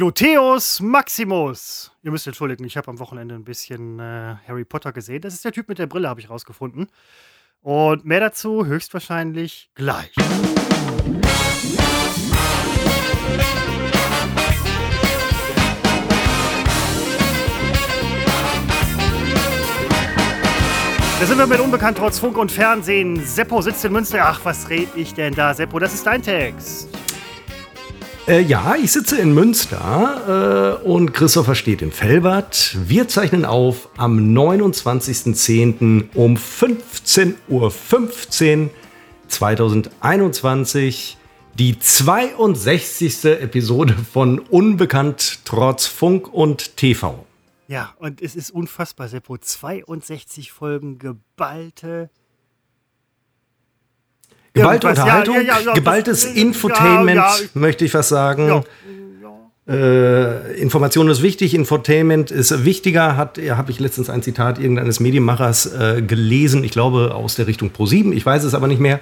Gluteus Maximus. Ihr müsst entschuldigen, ich habe am Wochenende ein bisschen äh, Harry Potter gesehen. Das ist der Typ mit der Brille, habe ich rausgefunden. Und mehr dazu höchstwahrscheinlich gleich. Da sind wir mit Unbekannt trotz Funk und Fernsehen. Seppo sitzt in Münster. Ach, was red ich denn da? Seppo, das ist dein Text. Äh, ja, ich sitze in Münster äh, und Christopher steht in Felbert. Wir zeichnen auf am 29.10. um 15.15 Uhr 15, 2021 die 62. Episode von Unbekannt trotz Funk und TV. Ja, und es ist unfassbar, Seppo. 62 Folgen geballte. Geballte Unterhaltung, ja, ja, ja, geballtes das, Infotainment, möchte ich was sagen. Äh, Information ist wichtig, Infotainment ist wichtiger, hat, habe ich letztens ein Zitat irgendeines Medienmachers äh, gelesen, ich glaube aus der Richtung Pro7, ich weiß es aber nicht mehr.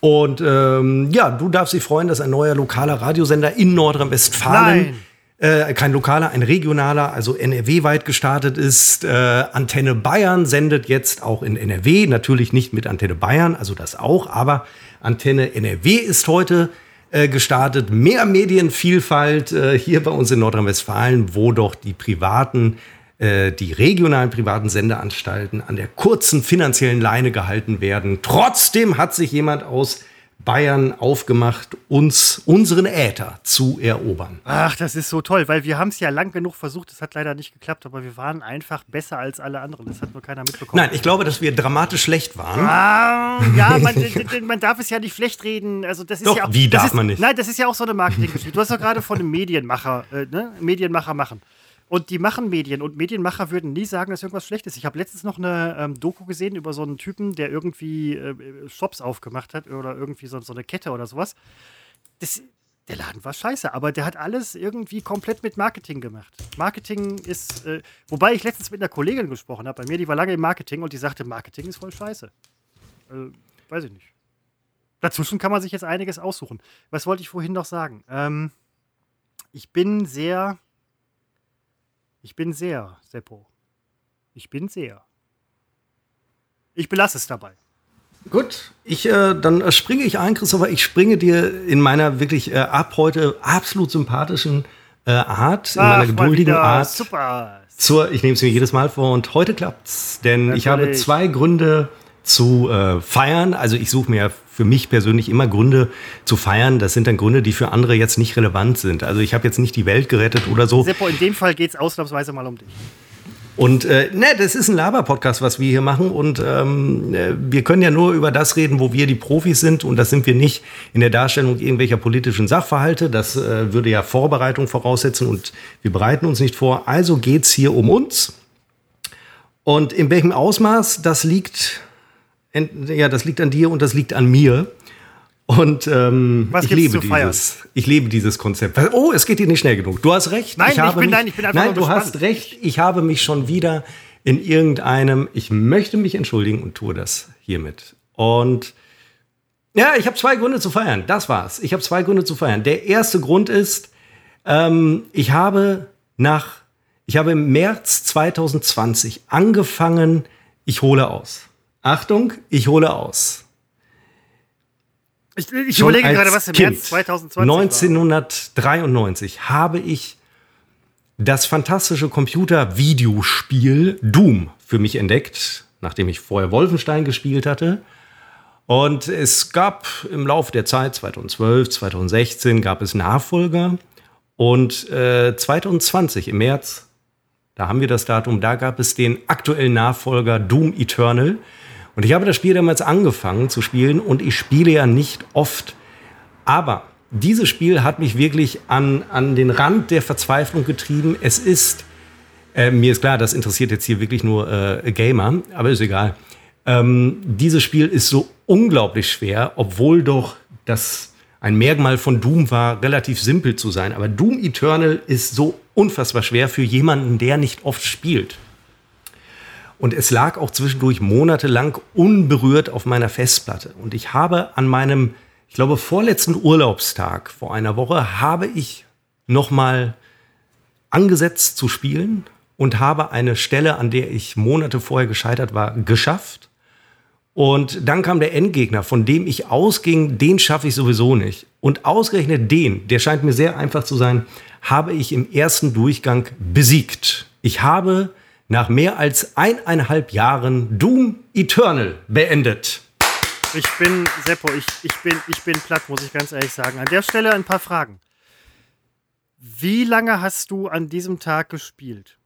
Und ähm, ja, du darfst dich freuen, dass ein neuer lokaler Radiosender in Nordrhein-Westfalen äh, kein lokaler, ein regionaler, also NRW-weit gestartet ist. Äh, Antenne Bayern sendet jetzt auch in NRW, natürlich nicht mit Antenne Bayern, also das auch, aber Antenne NRW ist heute äh, gestartet. Mehr Medienvielfalt äh, hier bei uns in Nordrhein-Westfalen, wo doch die privaten äh, die regionalen privaten Sendeanstalten an der kurzen finanziellen Leine gehalten werden. Trotzdem hat sich jemand aus Bayern aufgemacht, uns unseren Äther zu erobern. Ach, das ist so toll, weil wir haben es ja lang genug versucht, es hat leider nicht geklappt, aber wir waren einfach besser als alle anderen. Das hat nur keiner mitbekommen. Nein, ich glaube, dass wir dramatisch schlecht waren. Ah, ja, man, man, darf es ja nicht schlecht reden. Also das ist Doch, ja auch, wie darf ist, man nicht? Nein, das ist ja auch so eine Marketinggeschichte. Du hast doch gerade von einem Medienmacher, äh, ne? Medienmacher machen. Und die machen Medien und Medienmacher würden nie sagen, dass irgendwas schlecht ist. Ich habe letztens noch eine ähm, Doku gesehen über so einen Typen, der irgendwie äh, Shops aufgemacht hat oder irgendwie so, so eine Kette oder sowas. Das, der Laden war scheiße, aber der hat alles irgendwie komplett mit Marketing gemacht. Marketing ist, äh, wobei ich letztens mit einer Kollegin gesprochen habe, bei mir, die war lange im Marketing und die sagte, Marketing ist voll scheiße. Äh, weiß ich nicht. Dazwischen kann man sich jetzt einiges aussuchen. Was wollte ich vorhin noch sagen? Ähm, ich bin sehr ich bin sehr, Seppo. Ich bin sehr. Ich belasse es dabei. Gut, ich, äh, dann springe ich ein, Christopher. Ich springe dir in meiner wirklich äh, ab heute absolut sympathischen äh, Art, in Ach, meiner geduldigen Art. Super. Zur, ich nehme es mir jedes Mal vor und heute klappt's. Denn Natürlich. ich habe zwei Gründe zu äh, feiern. Also ich suche mir für mich persönlich immer Gründe zu feiern. Das sind dann Gründe, die für andere jetzt nicht relevant sind. Also ich habe jetzt nicht die Welt gerettet oder so. Seppo, in dem Fall geht es ausnahmsweise mal um dich. Und äh, ne, das ist ein Laber-Podcast, was wir hier machen. Und ähm, äh, wir können ja nur über das reden, wo wir die Profis sind. Und das sind wir nicht in der Darstellung irgendwelcher politischen Sachverhalte. Das äh, würde ja Vorbereitung voraussetzen und wir bereiten uns nicht vor. Also geht es hier um uns. Und in welchem Ausmaß, das liegt ja, das liegt an dir und das liegt an mir. Und ähm, ich lebe dieses, ich lebe dieses Konzept. Oh, es geht dir nicht schnell genug. Du hast recht. Nein, ich, ich bin mich, nein, ich bin einfach Nein, du gespannt. hast recht. Ich habe mich schon wieder in irgendeinem. Ich möchte mich entschuldigen und tue das hiermit. Und ja, ich habe zwei Gründe zu feiern. Das war's. Ich habe zwei Gründe zu feiern. Der erste Grund ist, ähm, ich habe nach, ich habe im März 2020 angefangen. Ich hole aus. Achtung, ich hole aus. Ich, ich überlege gerade, was im kind, März 2020 1993 war. habe ich das fantastische Computer-Videospiel Doom für mich entdeckt, nachdem ich vorher Wolfenstein gespielt hatte. Und es gab im Laufe der Zeit, 2012, 2016, gab es Nachfolger. Und äh, 2020, im März, da haben wir das Datum, da gab es den aktuellen Nachfolger Doom Eternal. Und ich habe das Spiel damals angefangen zu spielen und ich spiele ja nicht oft. Aber dieses Spiel hat mich wirklich an, an den Rand der Verzweiflung getrieben. Es ist, äh, mir ist klar, das interessiert jetzt hier wirklich nur äh, Gamer, aber ist egal. Ähm, dieses Spiel ist so unglaublich schwer, obwohl doch das ein Merkmal von Doom war, relativ simpel zu sein. Aber Doom Eternal ist so unfassbar schwer für jemanden, der nicht oft spielt. Und es lag auch zwischendurch monatelang unberührt auf meiner Festplatte. Und ich habe an meinem, ich glaube, vorletzten Urlaubstag vor einer Woche, habe ich nochmal angesetzt zu spielen und habe eine Stelle, an der ich Monate vorher gescheitert war, geschafft. Und dann kam der Endgegner, von dem ich ausging, den schaffe ich sowieso nicht. Und ausgerechnet den, der scheint mir sehr einfach zu sein, habe ich im ersten Durchgang besiegt. Ich habe nach mehr als eineinhalb Jahren Doom Eternal beendet. Ich bin, Seppo, ich, ich, bin, ich bin platt, muss ich ganz ehrlich sagen. An der Stelle ein paar Fragen. Wie lange hast du an diesem Tag gespielt?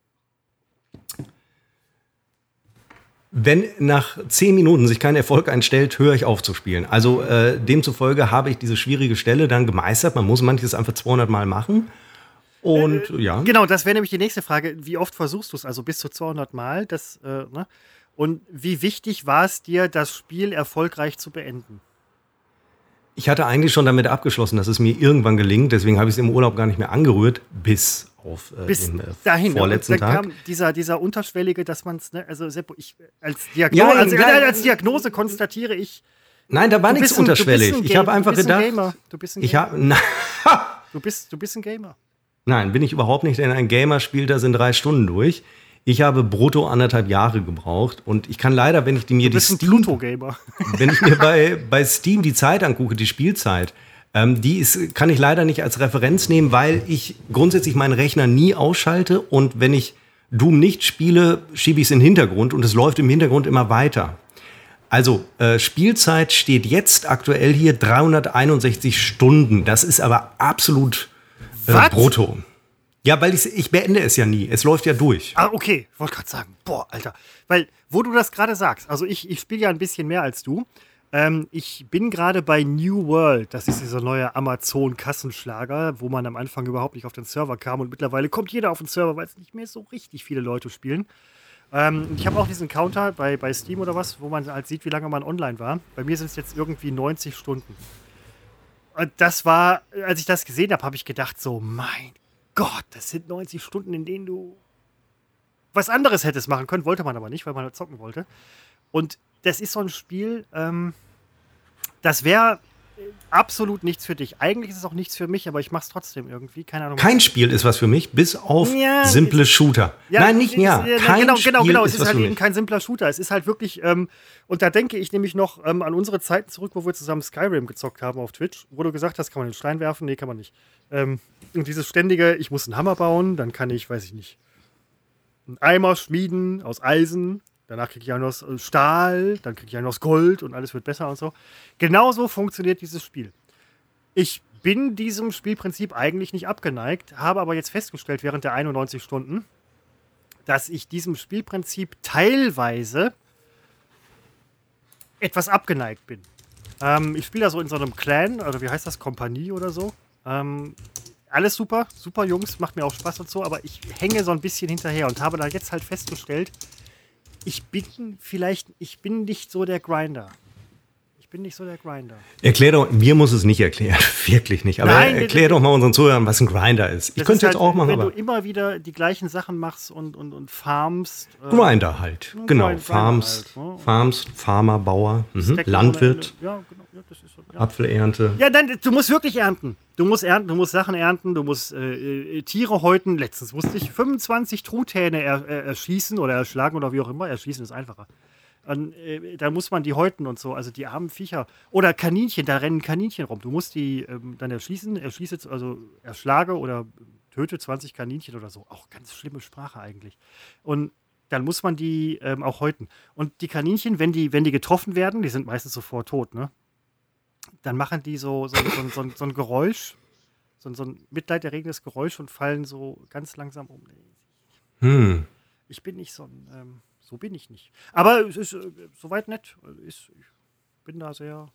Wenn nach zehn Minuten sich kein Erfolg einstellt, höre ich auf zu spielen. Also äh, demzufolge habe ich diese schwierige Stelle dann gemeistert. Man muss manches einfach 200 Mal machen. Und äh, ja. Genau, das wäre nämlich die nächste Frage. Wie oft versuchst du es? Also bis zu 200 Mal. Das, äh, ne? Und wie wichtig war es dir, das Spiel erfolgreich zu beenden? Ich hatte eigentlich schon damit abgeschlossen, dass es mir irgendwann gelingt. Deswegen habe ich es im Urlaub gar nicht mehr angerührt, bis auf äh, Bis den äh, dahin, vorletzten Tag. Kam dieser, dieser unterschwellige, dass man es, ne, also Seppo, ich als, Diagno ja, als, als, Diagnose konstatiere ich. Nein, da war nichts unterschwellig. Ich habe einfach du gedacht. Ein Gamer. Du bist ein Gamer. Ich hab, du, bist, du bist ein Gamer. Nein, bin ich überhaupt nicht, denn ein Gamer spielt das in drei Stunden durch. Ich habe brutto anderthalb Jahre gebraucht und ich kann leider, wenn ich die mir die Steam, Pluto-Gamer. wenn ich mir bei, bei Steam die Zeit angucke, die Spielzeit, ähm, die ist, kann ich leider nicht als Referenz nehmen, weil ich grundsätzlich meinen Rechner nie ausschalte und wenn ich Doom nicht spiele, schiebe ich es in den Hintergrund und es läuft im Hintergrund immer weiter. Also äh, Spielzeit steht jetzt aktuell hier 361 Stunden. Das ist aber absolut äh, brutto. Ja, weil ich, ich beende es ja nie. Es läuft ja durch. Ah, okay. Wollte gerade sagen. Boah, Alter. Weil, wo du das gerade sagst, also ich, ich spiele ja ein bisschen mehr als du. Ähm, ich bin gerade bei New World. Das ist dieser neue Amazon-Kassenschlager, wo man am Anfang überhaupt nicht auf den Server kam. Und mittlerweile kommt jeder auf den Server, weil es nicht mehr so richtig viele Leute spielen. Ähm, ich habe auch diesen Counter bei, bei Steam oder was, wo man halt sieht, wie lange man online war. Bei mir sind es jetzt irgendwie 90 Stunden. Und das war, als ich das gesehen habe, habe ich gedacht, so, mein Gott, das sind 90 Stunden, in denen du was anderes hättest machen können, wollte man aber nicht, weil man halt zocken wollte. Und das ist so ein Spiel, ähm, das wäre absolut nichts für dich. Eigentlich ist es auch nichts für mich, aber ich mache es trotzdem irgendwie. Keine Ahnung. Kein Spiel ist was für mich, bis auf ja, simple Shooter. Ja, Nein, nicht ja. Kein genau, genau, genau. Es ist, ist halt eben kein simpler Shooter. Es ist halt wirklich, ähm, und da denke ich nämlich noch ähm, an unsere Zeiten zurück, wo wir zusammen Skyrim gezockt haben auf Twitch, wo du gesagt hast, kann man den Stein werfen? Nee, kann man nicht. Ähm, und dieses ständige, ich muss einen Hammer bauen, dann kann ich, weiß ich nicht, einen Eimer schmieden aus Eisen, danach kriege ich auch noch äh, Stahl, dann kriege ich auch noch Gold und alles wird besser und so. Genauso funktioniert dieses Spiel. Ich bin diesem Spielprinzip eigentlich nicht abgeneigt, habe aber jetzt festgestellt während der 91 Stunden, dass ich diesem Spielprinzip teilweise etwas abgeneigt bin. Ähm, ich spiele da so in so einem Clan, oder wie heißt das, Kompanie oder so. Ähm, alles super, super Jungs, macht mir auch Spaß und so, aber ich hänge so ein bisschen hinterher und habe da jetzt halt festgestellt, ich bin vielleicht, ich bin nicht so der Grinder. Ich bin nicht so der Grinder. Erklär doch, mir muss es nicht erklären, wirklich nicht. Aber Nein, erklär doch mal unseren Zuhörern, was ein Grinder ist. Ich könnte jetzt halt, auch machen, wenn du immer wieder die gleichen Sachen machst und, und, und farmst. Äh, Grinder halt, genau. Grind, farms, halt, ne? farms, Farmer, Bauer, mhm. Landwirt. Ja, genau. Ja, das ist so, ja. Apfelernte. Ja, dann, du musst wirklich ernten. Du musst ernten, du musst Sachen ernten, du musst äh, äh Tiere häuten. Letztens musste ich 25 Truthähne er, er, erschießen oder erschlagen oder wie auch immer. Erschießen ist einfacher. Und, äh, da muss man die häuten und so, also die armen Viecher. Oder Kaninchen, da rennen Kaninchen rum. Du musst die ähm, dann erschießen, erschieße, also erschlage oder töte 20 Kaninchen oder so. Auch ganz schlimme Sprache eigentlich. Und dann muss man die ähm, auch häuten. Und die Kaninchen, wenn die, wenn die getroffen werden, die sind meistens sofort tot, ne? Dann machen die so, so, so, so, so ein Geräusch, so, so ein mitleiderregendes Geräusch und fallen so ganz langsam um. Hm. Ich bin nicht so ein, ähm, so bin ich nicht. Aber es ist äh, soweit nett. Ist, ich bin da sehr.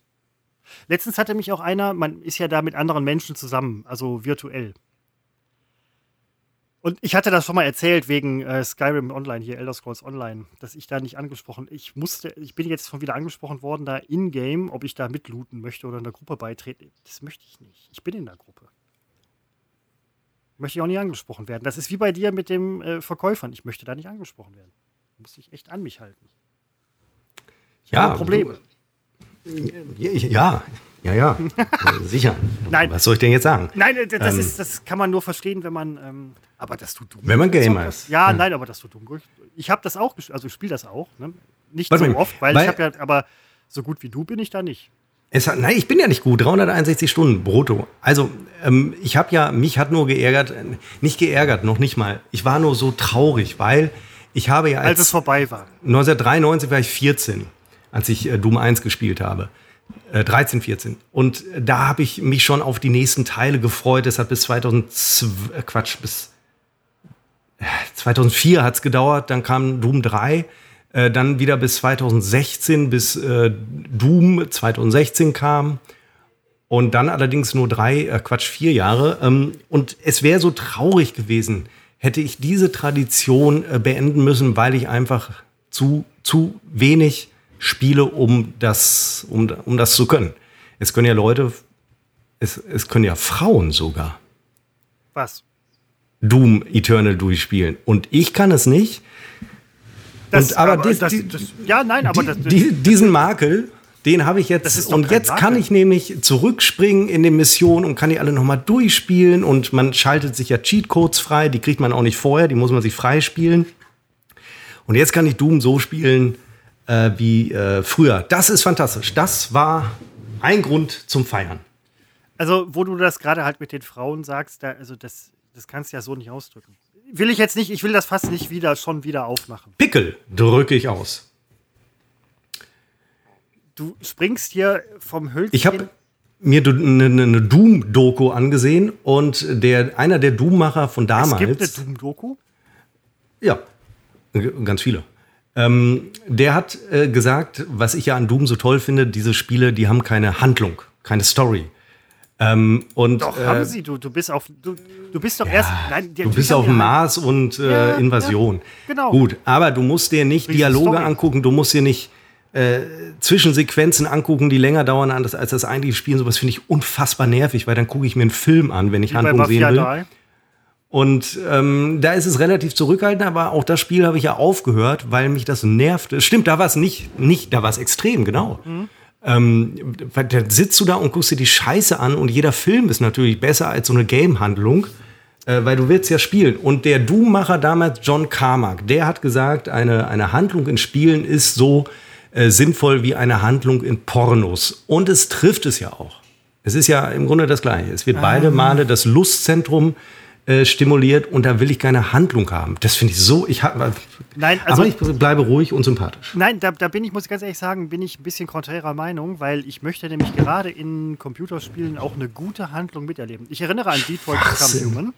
Letztens hatte mich auch einer, man ist ja da mit anderen Menschen zusammen, also virtuell. Und ich hatte das schon mal erzählt wegen äh, Skyrim Online hier, Elder Scrolls Online, dass ich da nicht angesprochen. Ich musste, ich bin jetzt schon wieder angesprochen worden, da in-game, ob ich da mitlooten möchte oder in der Gruppe beitreten. Das möchte ich nicht. Ich bin in der Gruppe. Möchte ich auch nicht angesprochen werden. Das ist wie bei dir mit dem äh, Verkäufern. Ich möchte da nicht angesprochen werden. Muss ich echt an mich halten. Ja. Problem. Ja, ja, Ja, ja, sicher. Nein. Was soll ich denn jetzt sagen? Nein, das, Ähm. ist, das kann man nur verstehen, wenn man. Ähm, aber das tut dumm. Wenn man Gamer ist. Ja, nein, aber das tut dumm. Ich habe das auch, gespielt, also ich spiele das auch. Ne? Nicht Warte so mal, oft, weil, weil- ich habe ja, aber so gut wie du bin ich da nicht. Es hat, nein, ich bin ja nicht gut. 361 Stunden brutto. Also, ähm, ich habe ja, mich hat nur geärgert, nicht geärgert, noch nicht mal. Ich war nur so traurig, weil ich habe ja Als es als vorbei war. 1993 war ich 14, als ich äh, Doom 1 gespielt habe. Äh, 13, 14. Und äh, da habe ich mich schon auf die nächsten Teile gefreut. Es hat bis 2002, äh, Quatsch, bis äh, 2004 hat es gedauert. Dann kam Doom 3. Äh, dann wieder bis 2016, bis äh, Doom 2016 kam. Und dann allerdings nur drei, äh, Quatsch, vier Jahre. Ähm, und es wäre so traurig gewesen, hätte ich diese Tradition äh, beenden müssen, weil ich einfach zu, zu wenig spiele, um das, um, um das zu können. Es können ja Leute, es, es können ja Frauen sogar Was? Doom Eternal durchspielen. Und ich kann es nicht. Das, Und aber dies- das, die- das, ja, nein, aber das, Die, diesen Makel, den habe ich Das jetzt. Und jetzt kann Makel. ich nämlich zurückspringen in den Missionen und kann die alle nochmal durchspielen. Und man schaltet sich ja Cheatcodes frei. Die kriegt man auch nicht vorher. Die muss man sich freispielen. Und jetzt kann ich Doom so spielen äh, wie äh, früher. Das ist fantastisch. Das war ein Grund zum Feiern. Also, wo du das gerade halt mit den Frauen sagst, da, also das, das kannst du ja so nicht ausdrücken. Will ich jetzt nicht, ich will das fast nicht wieder schon wieder aufmachen. Pickel drücke ich aus. Du springst hier vom Hölzchen. Ich habe mir eine, eine Doom-Doku angesehen und der, einer der Doom-Macher von es damals. gibt eine Doom-Doku. Ja, ganz viele. Ähm, der hat äh, gesagt, was ich ja an Doom so toll finde, diese Spiele, die haben keine Handlung, keine Story. Ähm, und Doch, äh, haben sie. Du, du bist auf. Du, du bist doch erst. Nein, du bist auf ja dem Mars und äh, Ja, Invasion. ja, genau. Gut, aber du musst dir nicht Riesen Dialoge Story. angucken, du musst dir nicht äh, Zwischensequenzen angucken, die länger dauern als, als das eigentliche Spielen. Sowas finde ich unfassbar nervig, weil dann gucke ich mir einen Film an, wenn ich Wie Handlung sehen will. 3. Und ähm, da ist es relativ zurückhaltend, aber auch das Spiel habe ich ja aufgehört, weil mich das nervte. Stimmt, da war es nicht, nicht, da war es extrem, genau. Ähm, weil da sitzt du da und guckst dir die Scheiße an und jeder Film ist natürlich besser als so eine Game-Handlung, äh, weil du willst ja spielen. Und der Doom-Macher damals, John Carmack, der hat gesagt, eine, eine Handlung in Spielen ist so äh, sinnvoll wie eine Handlung in Pornos. Und es trifft es ja auch. Es ist ja im Grunde das Gleiche. Es wird beide Male das Lustzentrum äh, stimuliert und da will ich keine Handlung haben. Das finde ich so. Ich hab, Nein, also- aber ich bleibe ruhig und sympathisch. Nein, da, da bin ich, muss ich ganz ehrlich sagen, bin ich ein bisschen konträrer Meinung, weil ich möchte nämlich gerade in Computerspielen auch eine gute Handlung miterleben. Ich erinnere an Detroit Become. Human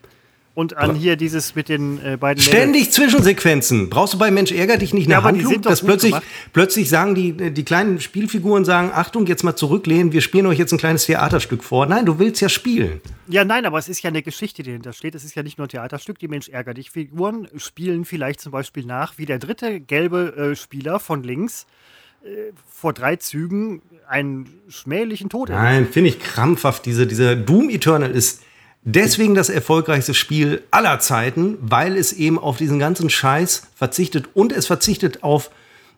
und an hier dieses mit den äh, beiden Ständig Zwischensequenzen. Brauchst du bei Mensch ärger dich nicht eine Ja, Handlung? dass plötzlich, gemacht. plötzlich sagen die, die kleinen Spielfiguren sagen, Achtung, jetzt mal zurücklehnen, wir spielen euch jetzt ein kleines Theaterstück vor. Nein, du willst ja spielen. Ja, nein, aber es ist ja eine Geschichte, die dahinter steht. Es ist ja nicht nur ein Theaterstück. Die Mensch ärger dich Figuren spielen vielleicht zum Beispiel nach, wie der dritte gelbe äh, Spieler von links äh, vor drei Zügen einen schmählichen Tod erlebt. Nein, finde ich krampfhaft. Diese, diese Doom Eternal ist deswegen das erfolgreichste Spiel aller Zeiten, weil es eben auf diesen ganzen Scheiß verzichtet und es verzichtet auf,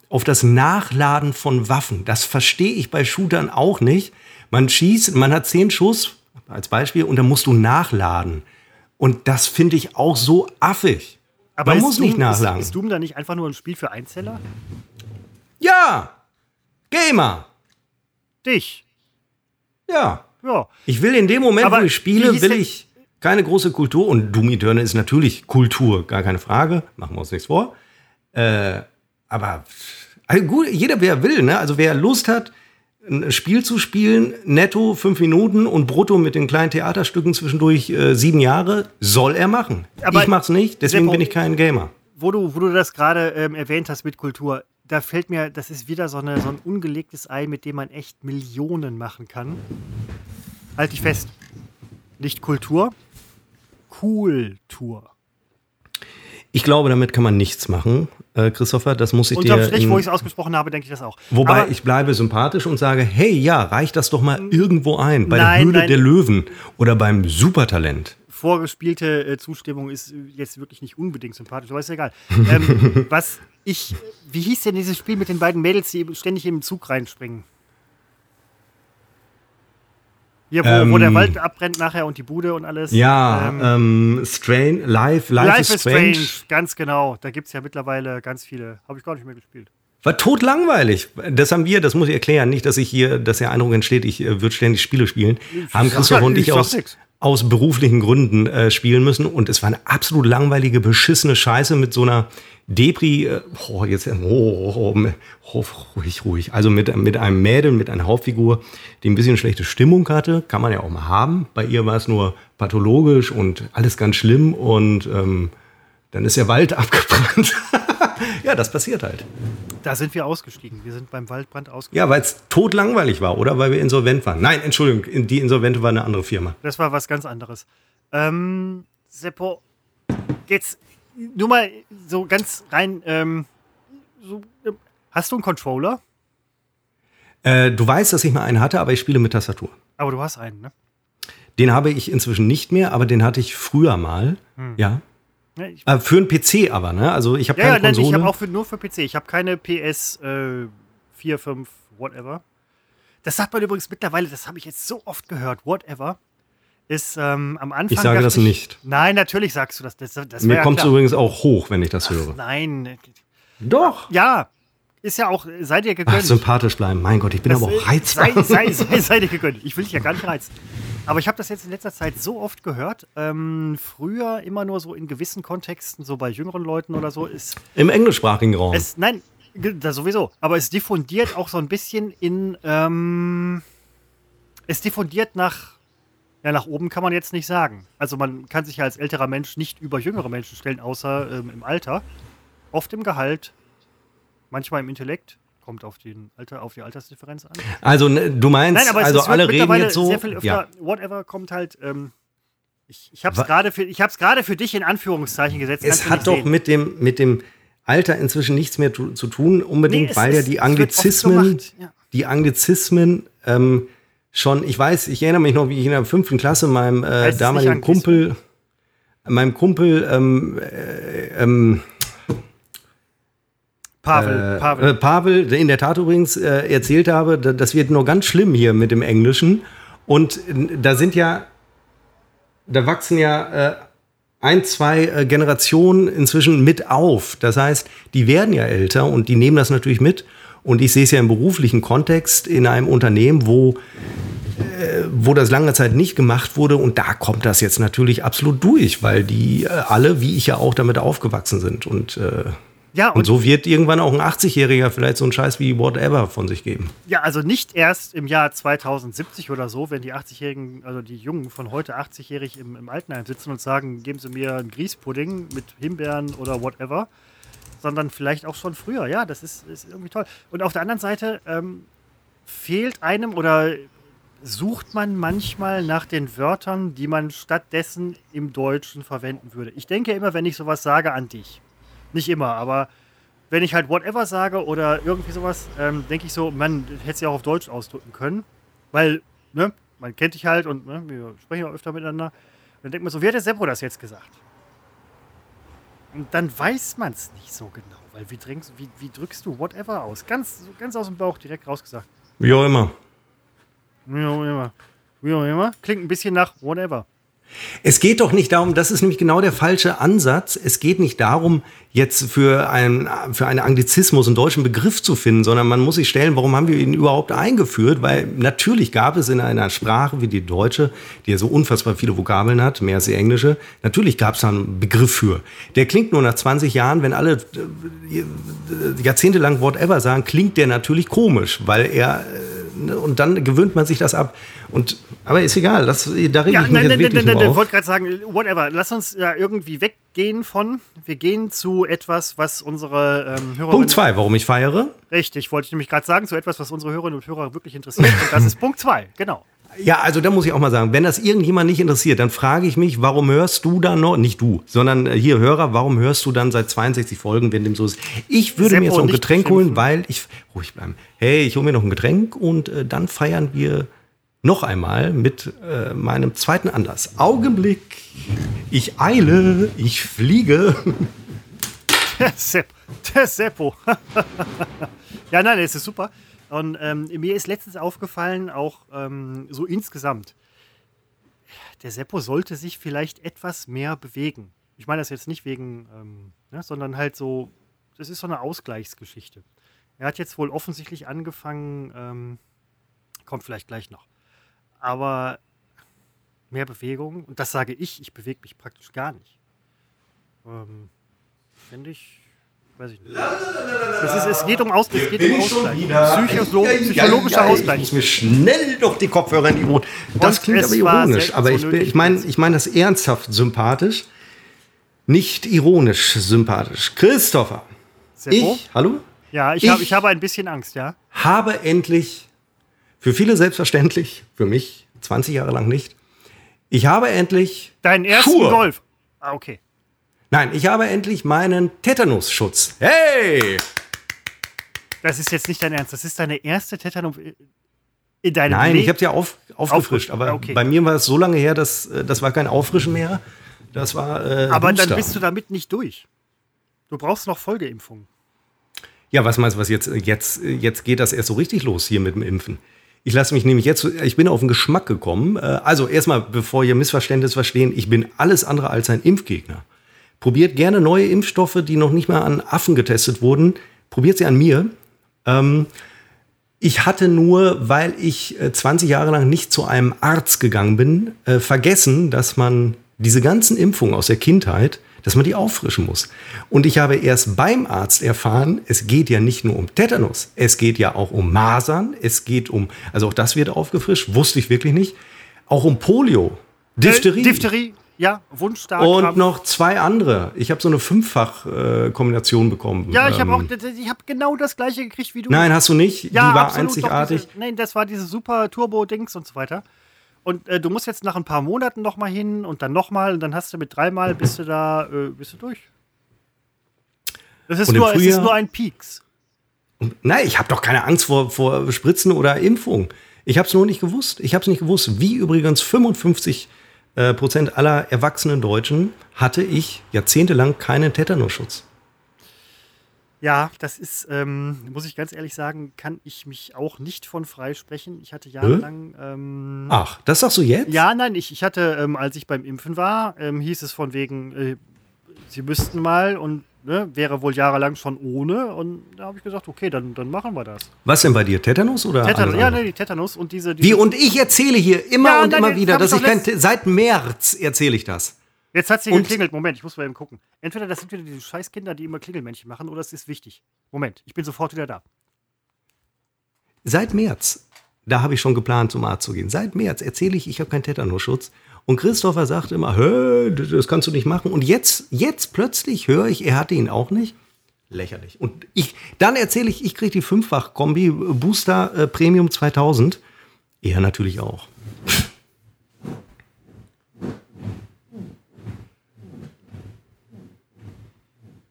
auf das Nachladen von Waffen. Das verstehe ich bei Shootern auch nicht. Man schießt, man hat zehn Schuss als Beispiel und dann musst du nachladen. Und das finde ich auch so affig. man ist muss Doom, nicht nachladen. Ist, ist Doom da nicht einfach nur ein Spiel für Einzeller? ja! Gamer! Dich. Ja. Ja. Ich will in dem Moment, Aber wo ich spiele, will ich keine große Kultur. Und Doom Eternal ist natürlich Kultur, gar keine Frage. Machen wir uns nichts vor. Äh, aber also gut, jeder, wer will, ne? Also wer Lust hat, ein Spiel zu spielen, netto fünf Minuten und brutto mit den kleinen Theaterstücken zwischendurch äh, sieben Jahre, soll er machen. Aber ich mach's nicht, deswegen bin ich kein Gamer. Wo du, wo du das gerade ähm, erwähnt hast mit Kultur, da fällt mir, das ist wieder so, eine, so ein ungelegtes Ei, mit dem man echt Millionen machen kann. Halt dich fest. Nicht Kultur, Kultur. Ich glaube, damit kann man nichts machen, äh, Christopher. Das muss ich Unterm dir. Strich, wo ich es ausgesprochen habe, denke ich das auch. Wobei Aber ich bleibe sympathisch und sage, hey, ja, reich das doch mal irgendwo ein. Bei Nein, der Höhle nein. der Löwen oder beim Supertalent. vorgespielte äh, Zustimmung ist äh, jetzt wirklich nicht unbedingt sympathisch, aber ist egal. ähm, was ich, wie hieß denn dieses Spiel mit den beiden Mädels, die ständig im Zug reinspringen? Hier, wo, ähm, wo, der Wald abbrennt nachher und die Bude und alles. Ja, ähm, ähm Strange, Life, Life, Life is, strange. strange. Ganz genau. Da gibt es ja mittlerweile ganz viele. Habe ich gar nicht mehr gespielt. War totlangweilig. Das haben wir, das muss ich erklären. Nicht, dass ich hier, dass der Eindruck entsteht, ich äh, würde ständig Spiele spielen. Ich haben Christoph und ich aus, aus beruflichen Gründen äh, spielen müssen. Und es war eine absolut langweilige, beschissene Scheiße mit so einer Depri, äh, oh, jetzt, oh, oh, oh, ruhig, ruhig. Also mit, mit einem Mädel, mit einer Hauptfigur, die ein bisschen schlechte Stimmung hatte. Kann man ja auch mal haben. Bei ihr war es nur pathologisch und alles ganz schlimm. Und ähm, dann ist der Wald abgebrannt. Ja, das passiert halt. Da sind wir ausgestiegen. Wir sind beim Waldbrand ausgestiegen. Ja, weil es totlangweilig war oder weil wir insolvent waren. Nein, Entschuldigung, die Insolvente war eine andere Firma. Das war was ganz anderes. Ähm, Seppo, jetzt nur mal so ganz rein. Ähm, so, hast du einen Controller? Äh, du weißt, dass ich mal einen hatte, aber ich spiele mit Tastatur. Aber du hast einen, ne? Den habe ich inzwischen nicht mehr, aber den hatte ich früher mal. Hm. Ja. Ja, äh, für einen PC aber, ne? Also ich habe ja, keine ja, Konsole. ich habe auch für, nur für PC. Ich habe keine PS äh, 4, 5, whatever. Das sagt man übrigens mittlerweile, das habe ich jetzt so oft gehört, whatever. Ist ähm, am Anfang. Ich sage das ich, nicht. Nein, natürlich sagst du das. das, das Mir kommt es übrigens auch hoch, wenn ich das Ach, höre. Nein. Doch. Ja, ist ja auch, seid ihr gegönnt. Ach, sympathisch bleiben. Mein Gott, ich bin das, aber auch reizbar. Sei, sei, sei, sei dir gegönnt. Ich will dich ja gar nicht reizen. Aber ich habe das jetzt in letzter Zeit so oft gehört. Ähm, früher immer nur so in gewissen Kontexten, so bei jüngeren Leuten oder so. Ist Im englischsprachigen Raum. Es, nein, das sowieso. Aber es diffundiert auch so ein bisschen in. Ähm, es diffundiert nach. Ja, nach oben kann man jetzt nicht sagen. Also man kann sich ja als älterer Mensch nicht über jüngere Menschen stellen, außer ähm, im Alter. Oft im Gehalt, manchmal im Intellekt kommt auf, den Alter, auf die Altersdifferenz an. Also ne, du meinst, Nein, also alle reden jetzt so. Sehr viel öfter, ja. Whatever kommt halt. Ähm, ich ich habe es gerade für, für dich in Anführungszeichen gesetzt. Es hat doch mit dem, mit dem Alter inzwischen nichts mehr zu, zu tun, unbedingt, nee, weil ja die Anglizismen, so ja. die Anglizismen ähm, schon, ich weiß, ich erinnere mich noch, wie ich in der fünften Klasse meinem äh, damaligen Kumpel, meinem Kumpel ähm, äh, ähm, Pavel, äh, Pavel. Äh, Pavel, in der Tat übrigens äh, erzählt habe, das wird nur ganz schlimm hier mit dem Englischen. Und äh, da sind ja, da wachsen ja äh, ein, zwei äh, Generationen inzwischen mit auf. Das heißt, die werden ja älter und die nehmen das natürlich mit. Und ich sehe es ja im beruflichen Kontext in einem Unternehmen, wo, wo das lange Zeit nicht gemacht wurde. Und da kommt das jetzt natürlich absolut durch, weil die alle, wie ich ja auch, damit aufgewachsen sind. Und ja, und, und, so wird irgendwann auch ein 80-Jähriger vielleicht so einen Scheiß wie Whatever von sich geben. Ja, also nicht erst im Jahr 2070 oder so, wenn die 80-Jährigen, also die Jungen von heute 80-jährig im, im Altenheim sitzen und sagen, geben Sie mir einen Grießpudding mit Himbeeren oder whatever, sondern vielleicht auch schon früher. Ja, das ist, ist irgendwie toll. Und auf der anderen Seite ähm, fehlt einem oder sucht man manchmal nach den Wörtern, die man stattdessen im Deutschen verwenden würde. Ich denke immer, wenn ich sowas sage an dich nicht immer, aber wenn ich halt whatever sage oder irgendwie sowas, ähm, denke ich so, man hätte es ja auch auf Deutsch ausdrücken können. Weil, ne, man kennt dich halt und ne, wir sprechen ja öfter miteinander. Und dann denkt man so, wie hat der Seppo das jetzt gesagt? Und dann weiß man es nicht so genau, weil wie, trinkst, wie, wie drückst du whatever aus? Ganz, ganz aus dem Bauch direkt rausgesagt. Wie auch immer. Wie auch immer. Wie auch immer. Klingt ein bisschen nach whatever. Es geht doch nicht darum, das ist nämlich genau der falsche Ansatz. Es geht nicht darum, jetzt für einen, für einen Anglizismus einen deutschen Begriff zu finden, sondern man muss sich stellen, warum haben wir ihn überhaupt eingeführt? Weil natürlich gab es in einer Sprache wie die deutsche, die ja so unfassbar viele Vokabeln hat, mehr als die englische, natürlich gab es da einen Begriff für. Der klingt nur nach 20 Jahren, wenn alle äh, jahrzehntelang whatever sagen, klingt der natürlich komisch, weil er äh, und dann gewöhnt man sich das ab. Und, aber ist egal, das, da rede ja, ich mich nein, nein, wirklich nein, nein, Ich wollte gerade sagen, whatever, lass uns ja irgendwie weggehen von, wir gehen zu etwas, was unsere ähm, Hörer. Punkt 2, warum ich feiere. Richtig, wollte ich nämlich gerade sagen, zu etwas, was unsere Hörerinnen und Hörer wirklich interessiert. und das ist Punkt 2, genau. Ja, also da muss ich auch mal sagen, wenn das irgendjemand nicht interessiert, dann frage ich mich, warum hörst du dann noch, nicht du, sondern äh, hier Hörer, warum hörst du dann seit 62 Folgen, wenn dem so ist? Ich würde Seppo mir jetzt noch ein Getränk holen, weil ich, ruhig bleiben, hey, ich hole mir noch ein Getränk und äh, dann feiern wir noch einmal mit äh, meinem zweiten Anlass. Augenblick, ich eile, ich fliege. Der Sepp, der Seppo. ja, nein, das ist super. Und ähm, mir ist letztens aufgefallen, auch ähm, so insgesamt, der Seppo sollte sich vielleicht etwas mehr bewegen. Ich meine das jetzt nicht wegen, ähm, ne, sondern halt so, das ist so eine Ausgleichsgeschichte. Er hat jetzt wohl offensichtlich angefangen, ähm, kommt vielleicht gleich noch, aber mehr Bewegung, und das sage ich, ich bewege mich praktisch gar nicht. Ähm, Finde ich, weiß ich nicht. Es, ist, es geht um, Aus, es geht um Ausgleich. Psycholo psychologischer Ausgleich. Ich muss mir schnell doch die Kopfhörer in die Ohren. Das Und klingt aber ironisch. Aber ich, bin- ich meine ich mein das ernsthaft sympathisch. Nicht ironisch sympathisch. Christopher, Seppo? ich, hallo? Ja, ich, Ich- Hab, ich habe ein bisschen Angst, ja. habe endlich, für viele selbstverständlich, für mich 20 Jahre lang nicht, ich habe endlich Deinen ersten Schuhe. Golf. Ah, okay. Nein, ich habe endlich meinen Tetanusschutz. Hey! Das ist jetzt nicht dein Ernst. Das ist deine erste Tetanus in deinem Nein, Leben. ich habe ja auf, aufgefrischt, aber okay. bei mir war es so lange her, dass äh, das war kein Auffrischen mehr. Das war äh, Aber Booster. dann bist du damit nicht durch. Du brauchst noch Folgeimpfungen. Ja, was meinst du, was jetzt, jetzt, jetzt geht das erst so richtig los hier mit dem Impfen? Ich lasse mich nämlich jetzt, ich bin auf den Geschmack gekommen. Äh, Also erstmal, bevor ihr Missverständnis verstehen, ich bin alles andere als ein Impfgegner. Probiert gerne neue Impfstoffe, die noch nicht mal an Affen getestet wurden. Probiert sie an mir. Ähm, ich hatte nur, weil ich äh, 20 Jahre lang nicht zu einem Arzt gegangen bin, äh, vergessen, dass man diese ganzen Impfungen aus der Kindheit, dass man die auffrischen muss. Und ich habe erst beim Arzt erfahren, es geht ja nicht nur um Tetanus, es geht ja auch um Masern, es geht um, also auch das wird aufgefrischt, wusste ich wirklich nicht, auch um Polio, Diphtherie. Äh, Diphtherie, ja, Wunschstark. und noch zwei andere. Ich habe so eine Fünffach-Kombination bekommen. Ja, ich habe Ähm, auch, ich habe genau das gleiche gekriegt wie du. Nein, hast du nicht. ja, die war absolut, einzigartig. Diese, nein, das war diese super Turbo-Dings und so weiter. Und äh, du musst jetzt nach ein paar Monaten noch mal hin und dann noch mal und dann hast du mit dreimal bist du da, äh, bist du durch. Das ist nur, es ist Frühjahr- nur ein Peaks. Nein, ich habe doch keine Angst vor, vor Spritzen oder Impfung. Ich habe es nur nicht gewusst. Ich habe es nicht gewusst. Wie übrigens 55 äh, Prozent aller erwachsenen Deutschen hatte ich jahrzehntelang keinen Tetanusschutz. Ja, das ist, ähm, muss ich ganz ehrlich sagen, kann ich mich auch nicht von frei sprechen. Ich hatte jahrelang. Ähm, Ach, das sagst du jetzt? Ja, nein, ich, ich hatte, ähm, als ich beim Impfen war, ähm, hieß es von wegen, äh, sie müssten mal und ne, wäre wohl jahrelang schon ohne. Und da habe ich gesagt, okay, dann, dann machen wir das. Was denn bei dir? Tetanus oder Tetanus, ja, andere? ne, die Tetanus und diese. diese Wie und ich erzähle hier immer Ja, und nein, immer wieder, dass ich kein seit März erzähle ich das. Jetzt hat sie geklingelt. Moment, ich muss mal eben gucken. Entweder das sind wieder diese Scheißkinder, die immer Klingelmännchen machen, oder es ist wichtig. Moment, ich bin sofort wieder da. Seit März, da habe ich schon geplant, zum Arzt zu gehen. Seit März erzähle ich, ich habe keinen Tetanusschutz. Und Christopher sagt immer, Hä, das kannst du nicht machen. Und jetzt, jetzt plötzlich höre ich, er hatte ihn auch nicht. Lächerlich. Und ich, dann erzähle ich, ich kriege die Fünffach-Kombi Booster äh, Premium 2000. Er natürlich auch.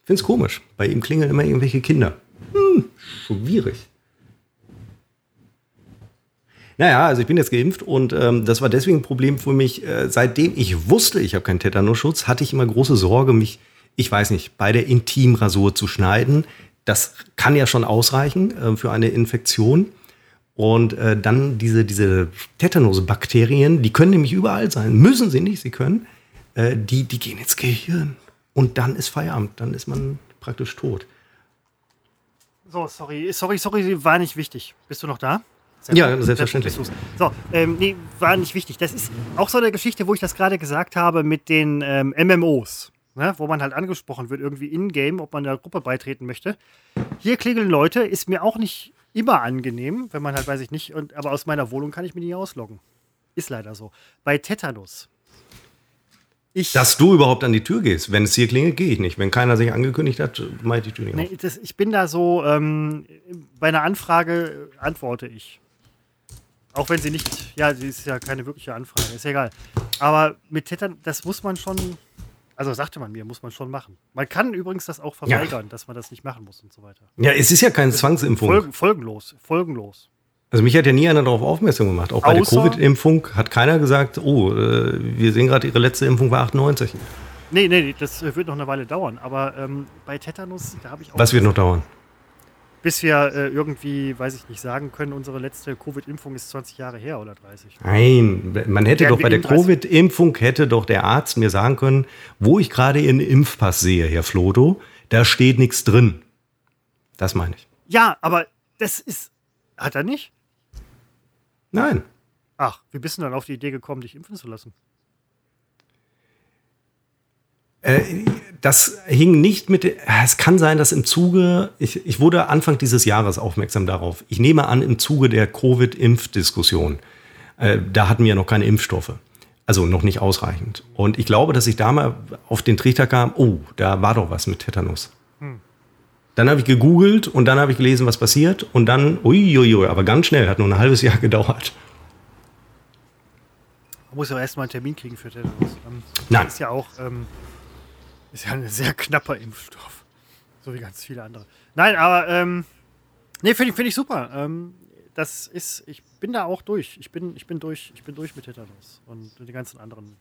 Find's komisch. Bei ihm klingeln immer irgendwelche Kinder. Hm, schwierig. Naja, also ich bin jetzt geimpft und ähm, das war deswegen ein Problem für mich. Äh, seitdem ich wusste, ich habe keinen Tetanusschutz, hatte ich immer große Sorge, mich, ich weiß nicht, bei der Intimrasur zu schneiden. Das kann ja schon ausreichen äh, für eine Infektion. Und äh, dann diese, diese Tetanusbakterien, die können nämlich überall sein. Müssen sie nicht, sie können. Äh, die, die gehen ins Gehirn. Und dann ist Feierabend, dann ist man praktisch tot. So, sorry, sorry, sorry, war nicht wichtig. Bist du noch da? Ja, selbstverständlich. So, ähm, nee, war nicht wichtig. Das ist auch so eine Geschichte, wo ich das gerade gesagt habe mit den ähm, MMOs, ne, wo man halt angesprochen wird, irgendwie in-game, ob man der Gruppe beitreten möchte. Hier klingeln Leute, ist mir auch nicht immer angenehm, wenn man halt, weiß ich nicht, und, aber aus meiner Wohnung kann ich mich nicht ausloggen. Ist leider so. Bei Tetanus. Ich, Dass du überhaupt an die Tür gehst. Wenn es hier klingelt, gehe ich nicht. Wenn keiner sich angekündigt hat, mache ich die Tür nicht. Nee, das, ich bin da so, ähm, bei einer Anfrage antworte ich. Auch wenn sie nicht, ja, sie ist ja keine wirkliche Anfrage, ist ja egal. Aber mit Tetan, das muss man schon, also sagte man mir, muss man schon machen. Man kann übrigens das auch verweigern, dass man das nicht machen muss und so weiter. Ja, es ist ja keine Zwangsimpfung. Folgen, folgenlos, folgenlos. Also mich hat ja nie einer darauf aufmerksam gemacht. Auch bei der Außer- Covid-Impfung hat keiner gesagt, oh, äh, wir sehen gerade, ihre letzte Impfung war 98. Nee, nee, das wird noch eine Weile dauern. Aber ähm, bei Tetanus, da habe ich auch. Was wird noch dauern? Bis wir äh, irgendwie, weiß ich nicht, sagen können, unsere letzte Covid-Impfung ist 20 Jahre her oder 30. Nein, man hätte doch wir bei der in 30 Covid-Impfung hätte doch der Arzt mir sagen können, wo ich gerade Ihren Impfpass sehe, Herr Floto, da steht nichts drin. Das meine ich. Ja, aber das ist. Hat er nicht? Nein. Ach, wie bist du dann auf die Idee gekommen, dich impfen zu lassen? Äh, das hing nicht mit. Es kann sein, dass im Zuge. Ich, ich wurde Anfang dieses Jahres aufmerksam darauf. Ich nehme an, im Zuge der Covid-Impfdiskussion. Äh, da hatten wir noch keine Impfstoffe. Also noch nicht ausreichend. Und ich glaube, dass ich da mal auf den Trichter kam, oh, da war doch was mit Tetanus. Dann habe ich gegoogelt und dann habe ich gelesen, was passiert. Und dann, uiuiui, aber ganz schnell, hat nur ein halbes Jahr gedauert. Man muss ja erstmal einen Termin kriegen für Tetanus. Ähm, Nein. Ist ja auch. Ähm, ist ja ein sehr knapper Impfstoff. So wie ganz viele andere. Nein, aber. Ähm, nee, finde ich, find ich super. Ähm, das ist. Ich bin da auch durch. Ich bin, ich bin durch. Ich bin durch mit Tetanus und die ganzen anderen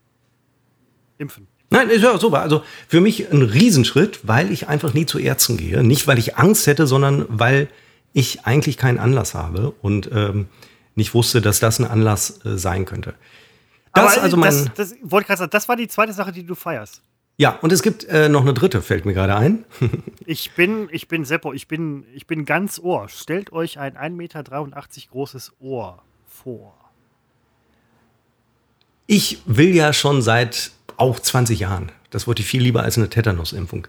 Impfen. Nein, ist ja super. Also für mich ein Riesenschritt, weil ich einfach nie zu Ärzten gehe. Nicht, weil ich Angst hätte, sondern weil ich eigentlich keinen Anlass habe und ähm, nicht wusste, dass das ein Anlass äh, sein könnte. Das aber also mein. das, das wollte ich gerade sagen, das war die zweite Sache, die du feierst. Ja, und es gibt äh, noch eine dritte, fällt mir gerade ein. Ich bin, ich bin Seppo, ich bin, ich bin ganz Ohr. Stellt euch ein 1,83 Meter großes Ohr vor. Ich will ja schon seit auch 20 Jahren, das wollte ich viel lieber als eine Tetanus-Impfung,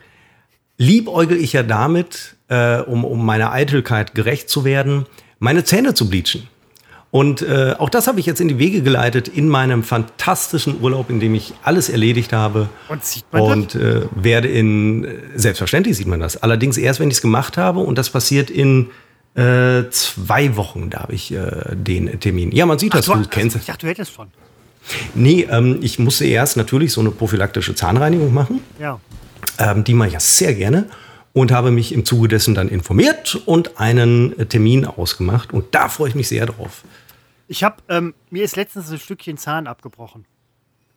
liebäugel ich ja damit, äh, um, um meiner Eitelkeit gerecht zu werden, meine Zähne zu bleachen. Und äh, auch das habe ich jetzt in die Wege geleitet in meinem fantastischen Urlaub, in dem ich alles erledigt habe. Und sieht man Und äh, werde in, äh, selbstverständlich sieht man das. Allerdings erst, wenn ich es gemacht habe. Und das passiert in äh, zwei Wochen, da habe ich äh, den Termin. Ja, man sieht das, Du, du kennst ich dachte, du hättest schon. Nee, ähm, ich musste erst natürlich so eine prophylaktische Zahnreinigung machen. Ja. Ähm, die mache ich ja sehr gerne. Und habe mich im Zuge dessen dann informiert und einen äh, Termin ausgemacht. Und da freue ich mich sehr drauf. Ich habe, ähm, mir ist letztens ein Stückchen Zahn abgebrochen.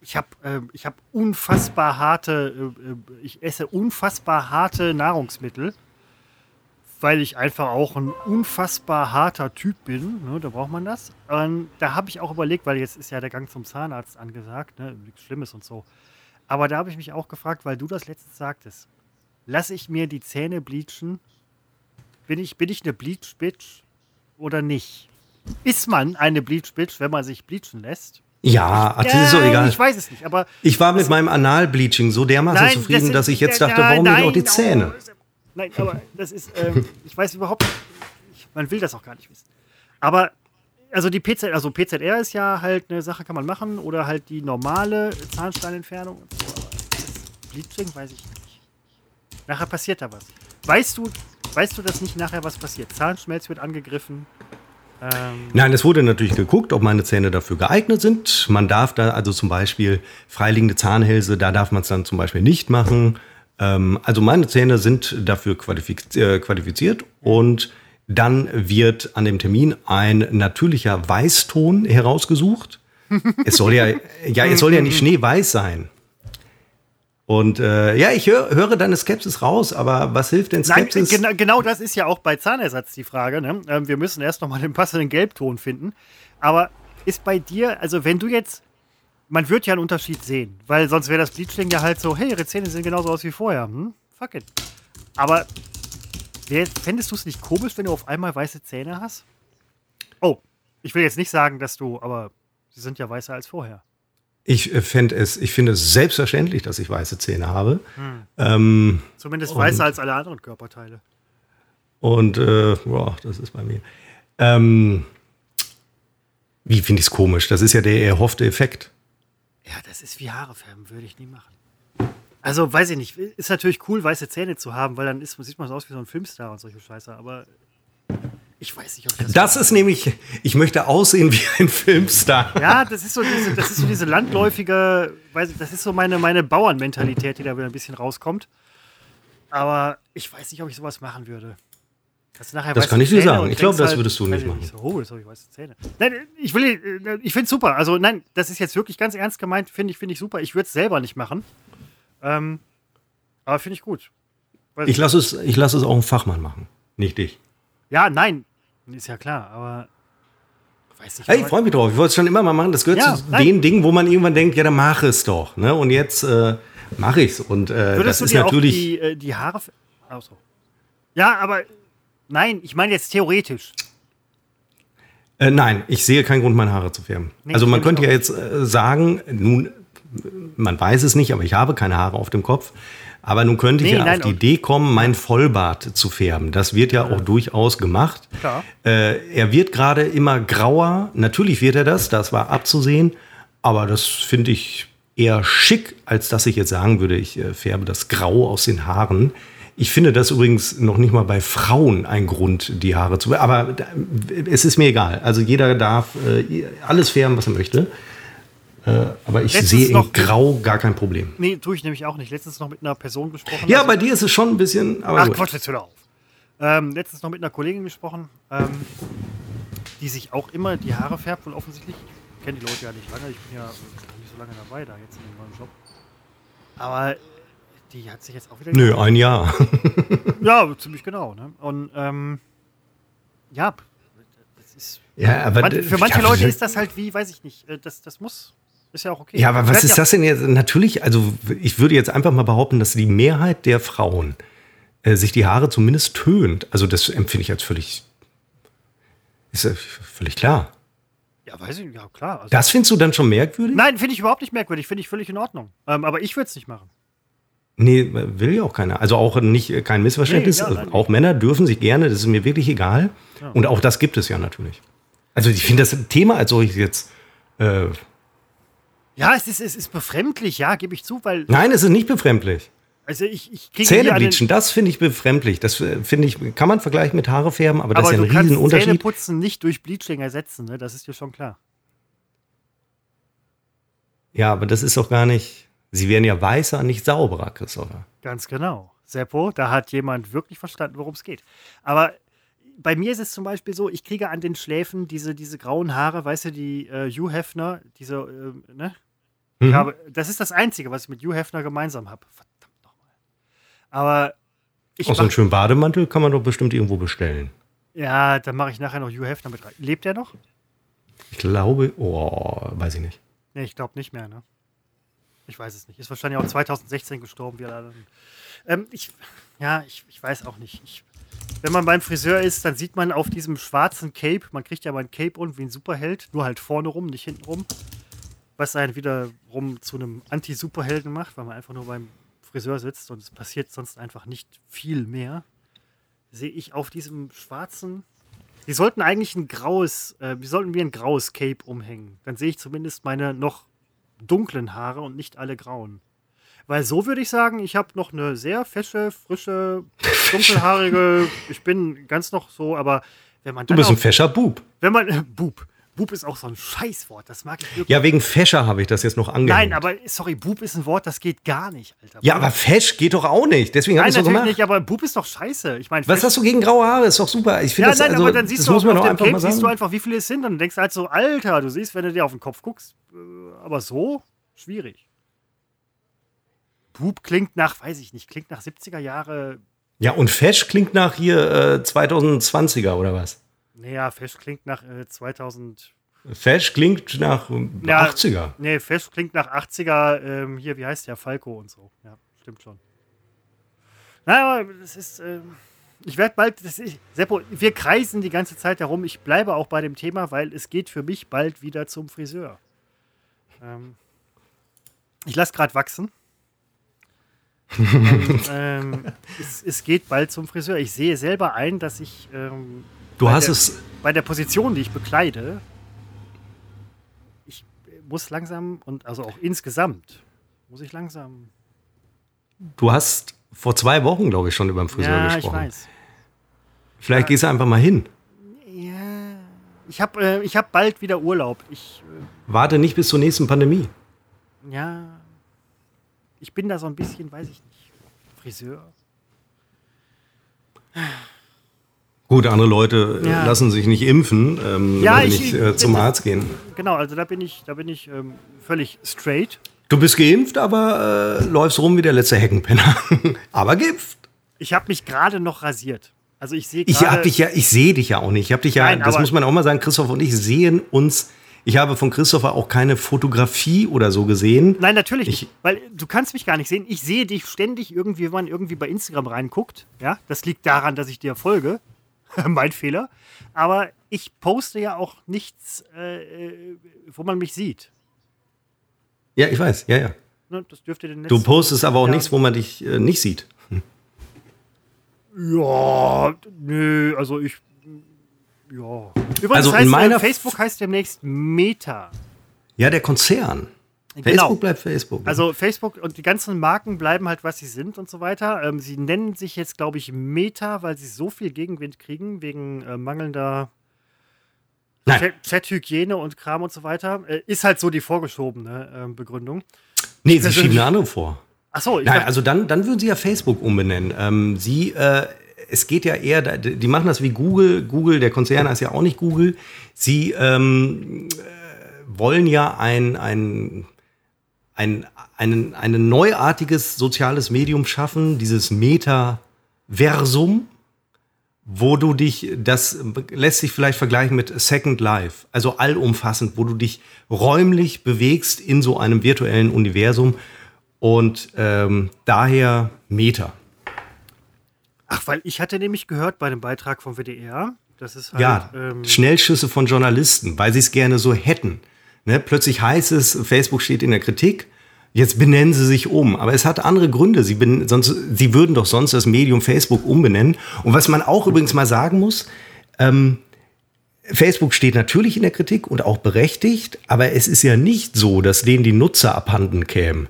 Ich habe ich hab unfassbar harte, äh, äh, ich esse unfassbar harte Nahrungsmittel, weil ich einfach auch ein unfassbar harter Typ bin. Ne, da braucht man das. Und da habe ich auch überlegt, weil jetzt ist ja der Gang zum Zahnarzt angesagt, ne, nichts Schlimmes und so. Aber da habe ich mich auch gefragt, weil du das letztens sagtest, lasse ich mir die Zähne bleachen? Bin ich, bin ich eine Bleach-Bitch oder nicht? Ist man eine Bleach-Bitch, wenn man sich bleachen lässt? Ja, ach, das ist so egal. Ich weiß es nicht, aber. Ich war mit meinem Analbleaching so dermaßen Nein, zufrieden, das dass ich jetzt dachte, warum nicht auch die nein, Zähne? oh, nein, aber das ist, ähm, ich weiß überhaupt nicht, ich, man will das auch gar nicht wissen. Aber, also die PZ, also PZR ist ja halt eine Sache, kann man machen, oder halt die normale Zahnsteinentfernung. Bleaching weiß ich nicht. Nachher passiert da was. Weißt du, weißt du, dass nicht nachher was passiert? Zahnschmelz wird angegriffen. Ähm, Nein, es wurde natürlich geguckt, ob meine Zähne dafür geeignet sind. Man darf da also zum Beispiel freiliegende Zahnhälse, da darf man es dann zum Beispiel nicht machen. Ähm, also meine Zähne sind dafür qualifiz äh, qualifiziert und dann wird an dem Termin ein natürlicher Weißton herausgesucht. es soll ja, ja, es soll ja nicht schneeweiß sein. Und äh, ja, ich hör, höre deine Skepsis raus, aber was hilft denn Nein, Skepsis? genau, genau das ist ja auch bei Zahnersatz die Frage. Ne? Ähm, wir müssen erst noch mal den passenden Gelbton finden. Aber ist bei dir, also wenn du jetzt, man wird ja einen Unterschied sehen, weil sonst wäre das Bleaching ja halt so, hey, ihre Zähne sehen genauso aus wie vorher. Hm? Fuck it. Aber wär, fändest du es nicht komisch, wenn du auf einmal weiße Zähne hast? Oh, ich will jetzt nicht sagen, dass du, aber sie sind ja weißer als vorher. Ich äh, fände es, ich finde es selbstverständlich, dass ich weiße Zähne habe. Ähm, Zumindest weißer als alle anderen Körperteile. und äh, boah, das ist bei mir. Ähm, wie finde ich es komisch? Das ist ja der erhoffte Effekt. Ja, das ist wie Haare färben, würde ich nie machen. Also, weiß ich nicht. Ist natürlich cool, weiße Zähne zu haben, weil dann ist, sieht man so aus wie so ein Filmstar und solche Scheiße. Aber ich weiß nicht, ob ich das. Das ist nämlich, ich möchte aussehen wie ein Filmstar. ja, das ist so diese, das ist so diese landläufige, weiß ich, das ist so meine, meine Bauernmentalität, die da wieder ein bisschen rauskommt. Aber ich weiß nicht, ob ich sowas machen würde. Das weiße kann ich dir sagen. Ich glaube, das würdest du nicht ich machen. So, oh, jetzt habe ich weiße Zähne. Nein, ich will, äh, ich finde es super. Also nein, das ist jetzt wirklich ganz ernst gemeint. Finde ich, finde ich super. Ich würde es selber nicht machen. Ähm, aber finde ich gut. Weiß Ich lasse es, ich lasse es auch einen Fachmann machen, nicht dich. Ja, nein, ist ja klar, aber weiß nicht. Hey, ich freue mich drauf. Ich wollte es schon immer mal machen. Das gehört ja, zu nein. den Dingen, wo man irgendwann denkt, ja, dann mach es doch. Ne? Und jetzt äh, mache ich es. Und äh, Würdest das du ist dir natürlich. Auch die, äh, die Haare. Achso. Ja, aber nein, ich meine jetzt theoretisch. Äh, nein, ich sehe keinen Grund, meine Haare zu färben. Nee, also man könnte ja jetzt äh, sagen, nun, man weiß es nicht, aber ich habe keine Haare auf dem Kopf. Aber nun könnte ich nee, ja nein, auf die Idee kommen, mein Vollbart zu färben. Das wird ja auch durchaus gemacht. Äh, er wird gerade immer grauer. Natürlich wird er das, das war abzusehen. Aber das finde ich eher schick, als dass ich jetzt sagen würde, ich äh, färbe das Grau aus den Haaren. Ich finde das übrigens noch nicht mal bei Frauen ein Grund, die Haare zu. Aber es ist mir egal. Also jeder darf äh, alles färben, was er möchte. Äh, aber ich Letztens sehe in Grau gar kein Problem. Nee, tue ich nämlich auch nicht. Letztens noch mit einer Person gesprochen. Ja, also, bei dir ist es schon ein bisschen. Ach gut. Quatsch, jetzt hör auf. Ähm, letztens noch mit einer Kollegin gesprochen, ähm, die sich auch immer die Haare färbt, wohl offensichtlich. Ich kenne die Leute ja nicht lange, ich bin ja nicht so lange dabei da jetzt in neuen Job. Aber die hat sich jetzt auch wieder. Nö, ein Jahr. ja, ziemlich genau. Ne? Und ähm, ja, das ist. Ja, aber für manche Leute ist das halt wie, weiß ich nicht, äh, das, das muss ist ja auch okay. Ja, aber was ist das denn jetzt? Natürlich, also ich würde jetzt einfach mal behaupten, dass die Mehrheit der Frauen äh, sich die Haare zumindest tönt. Also das empfinde ich als völlig, ist ja völlig klar. Ja, weiß ich, ja klar. Also, das findest du dann schon merkwürdig? Nein, finde ich überhaupt nicht merkwürdig, finde ich völlig in Ordnung. Ähm, aber ich würde es nicht machen. Nee, will ja auch keiner. Also auch nicht kein Missverständnis. Nee, ja, auch Männer dürfen sich gerne, das ist mir wirklich egal. Ja. Und auch das gibt es ja natürlich. Also ich finde das Thema als solches jetzt äh, ja, es ist, es ist befremdlich, ja, gebe ich zu, weil. Nein, es ist nicht befremdlich. Also ich, ich kriege Zähnebleachen, das finde ich befremdlich. Das äh, finde ich, kann man vergleichen mit Haare färben, aber, aber das ist ja ein Riesenunterschied. Zähneputzen nicht durch Bleaching ersetzen, ne? das ist dir schon klar. Ja, aber das ist doch gar nicht. Sie werden ja weißer, nicht sauberer, Christopher. Ganz genau. Seppo, da hat jemand wirklich verstanden, worum es geht. Aber bei mir ist es zum Beispiel so, ich kriege an den Schläfen diese, diese grauen Haare, weißt du, die äh, Hugh Hefner, diese, äh, ne? Mhm. Habe, das ist das Einzige, was ich mit Hugh Hefner gemeinsam habe. Verdammt nochmal. Aber ich. Auch so einen schönen Bademantel kann man doch bestimmt irgendwo bestellen. Ja, dann mache ich nachher noch Hugh Hefner mit rein. Lebt er noch? Ich glaube, oh, weiß ich nicht. Nee, ich glaube nicht mehr, ne? Ich weiß es nicht. Ist wahrscheinlich auch 2016 gestorben, wie er dann. Ähm, ich, ja, ich, ich weiß auch nicht. Ich, wenn man beim Friseur ist, dann sieht man auf diesem schwarzen Cape, man kriegt ja mal ein Cape und wie ein Superheld, nur halt vorne rum, nicht hinten rum. Was einen wiederum zu einem Anti-Superhelden macht, weil man einfach nur beim Friseur sitzt und es passiert sonst einfach nicht viel mehr. Sehe ich auf diesem schwarzen. Die sollten eigentlich ein graues, äh, sollten wir ein graues Cape umhängen. Dann sehe ich zumindest meine noch dunklen Haare und nicht alle grauen. Weil so würde ich sagen, ich habe noch eine sehr fesche, frische, dunkelhaarige, ich bin ganz noch so, aber wenn man Du bist ein fescher Bub. Wenn man, äh, Bub. Bub ist auch so ein Scheißwort, das mag ich wirklich. Ja, wegen fescher habe ich das jetzt noch angehört. Nein, aber sorry, Bub ist ein Wort, das geht gar nicht, Alter. Ja, aber fesch geht doch auch nicht. Deswegen habe ich es so gemacht. nicht, aber Bub ist doch scheiße. Ich meine, was hast du gegen graue Haare? Ist doch super. Ich finde ja, das, nein, also, aber dann siehst du auf, auf dem Cape siehst du einfach, wie viele es sind und denkst halt so, Alter, du siehst, wenn du dir auf den Kopf guckst, äh, aber so schwierig. Bub klingt nach, weiß ich nicht, klingt nach 70er Jahre. Ja, und Fesch klingt nach hier äh, 2020er oder was? Naja, Fesch klingt nach äh, 2000. Fesch klingt nach äh, ja, 80er. Nee, Fesch klingt nach 80er. Ähm, hier, wie heißt der? Falco und so. Ja, stimmt schon. Naja, das ist. Äh, ich werde bald. Das ist, Seppo, wir kreisen die ganze Zeit herum. Ich bleibe auch bei dem Thema, weil es geht für mich bald wieder zum Friseur. Ähm, ich lasse gerade wachsen. Und, ähm, es, es, geht bald zum Friseur. Ich sehe selber ein, dass ich ähm, du hast der, es bei der Position, die ich bekleide, ich muss langsam und also auch insgesamt muss ich langsam. Du hast vor zwei Wochen, glaube ich, schon über den Friseur ja, gesprochen. Ja, ich weiß. Vielleicht ja, gehst du einfach mal hin. Ja, ich habe äh, ich hab bald wieder Urlaub. Ich äh, warte nicht bis zur nächsten Pandemie. Ja, ich bin da so ein bisschen, weiß ich nicht, Friseur. Gut, andere Leute äh, ja. lassen sich nicht impfen, ähm, ja, ich, nicht äh, zum Arzt gehen. Genau, also da bin ich, da bin ich ähm, völlig straight. Du bist geimpft, aber äh, läufst rum wie der letzte Heckenpenner. aber geimpft. Ich habe mich gerade noch rasiert. Also ich sehe Ich hab dich ja, ich sehe dich ja auch nicht. Ich habe dich ja, Nein, das muss man auch mal sagen, Christoph und ich sehen uns. Ich habe von Christopher auch keine Fotografie oder so gesehen. Nein, natürlich Ich- nicht. Weil du kannst mich gar nicht sehen. Ich sehe dich ständig irgendwie, wenn man irgendwie bei Instagram reinguckt. Ja, das liegt daran, dass ich dir folge. mein Fehler. Aber ich poste ja auch nichts, äh, äh, wo man mich sieht. Ja, ich weiß, ja, ja. Ne, das dürfte den Du postest aber auch nichts, wo man dich äh, nicht sieht. Ja, nö, also ich. Ja. Übrigens Also in heißt, meiner äh, Facebook heißt demnächst Meta. Ja, der Konzern. Genau. Facebook bleibt Facebook. Also Facebook und die ganzen Marken bleiben halt, was sie sind und so weiter. Ähm, sie nennen sich jetzt, glaube ich, Meta, weil sie so viel Gegenwind kriegen wegen äh, mangelnder Chat-Hygiene und Kram und so weiter. Äh, ist halt so die vorgeschobene ähm, Begründung. nee, sie schieben eine andere vor. Achso, ich Nein, also dann, dann würden sie ja Facebook umbenennen. Ähm, sie, äh, es geht ja eher, die machen das wie Google. Google, der Konzern heißt ja auch nicht Google. Sie ähm, äh, wollen ja ein, ein, ein, ein, ein neuartiges soziales Medium schaffen, dieses Metaversum, wo du dich, das lässt sich vielleicht vergleichen mit Second Life, also allumfassend, wo du dich räumlich bewegst in so einem virtuellen Universum und ähm, daher Meta. Ach, weil ich hatte nämlich gehört bei dem Beitrag vom WDR, das ist halt. Ja, ähm, Schnellschüsse von Journalisten, weil sie es gerne so hätten. Ne? Plötzlich heißt es, Facebook steht in der Kritik, jetzt benennen sie sich um. Aber es hat andere Gründe. Sie, ben, sonst, sie würden doch sonst das Medium Facebook umbenennen. Und was man auch übrigens mal sagen muss, ähm, Facebook steht natürlich in der Kritik und auch berechtigt, aber es ist ja nicht so, dass denen die Nutzer abhanden kämen.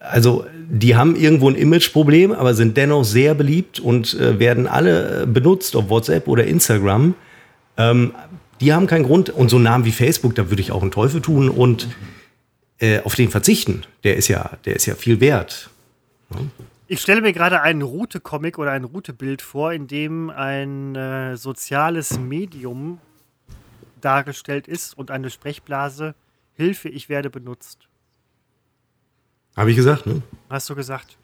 Also die haben irgendwo ein Imageproblem, aber sind dennoch sehr beliebt und äh, werden alle äh, benutzt, ob WhatsApp oder Instagram. Ähm, die haben keinen Grund. Und so Namen wie Facebook, da würde ich auch einen Teufel tun und äh, auf den verzichten. Der ist ja, der ist ja viel wert. Ich stelle mir gerade einen Route-Comic oder ein Route-Bild vor, in dem ein äh, soziales Medium dargestellt ist und eine Sprechblase Hilfe, ich werde benutzt. Habe ich gesagt, ne? Hast du gesagt?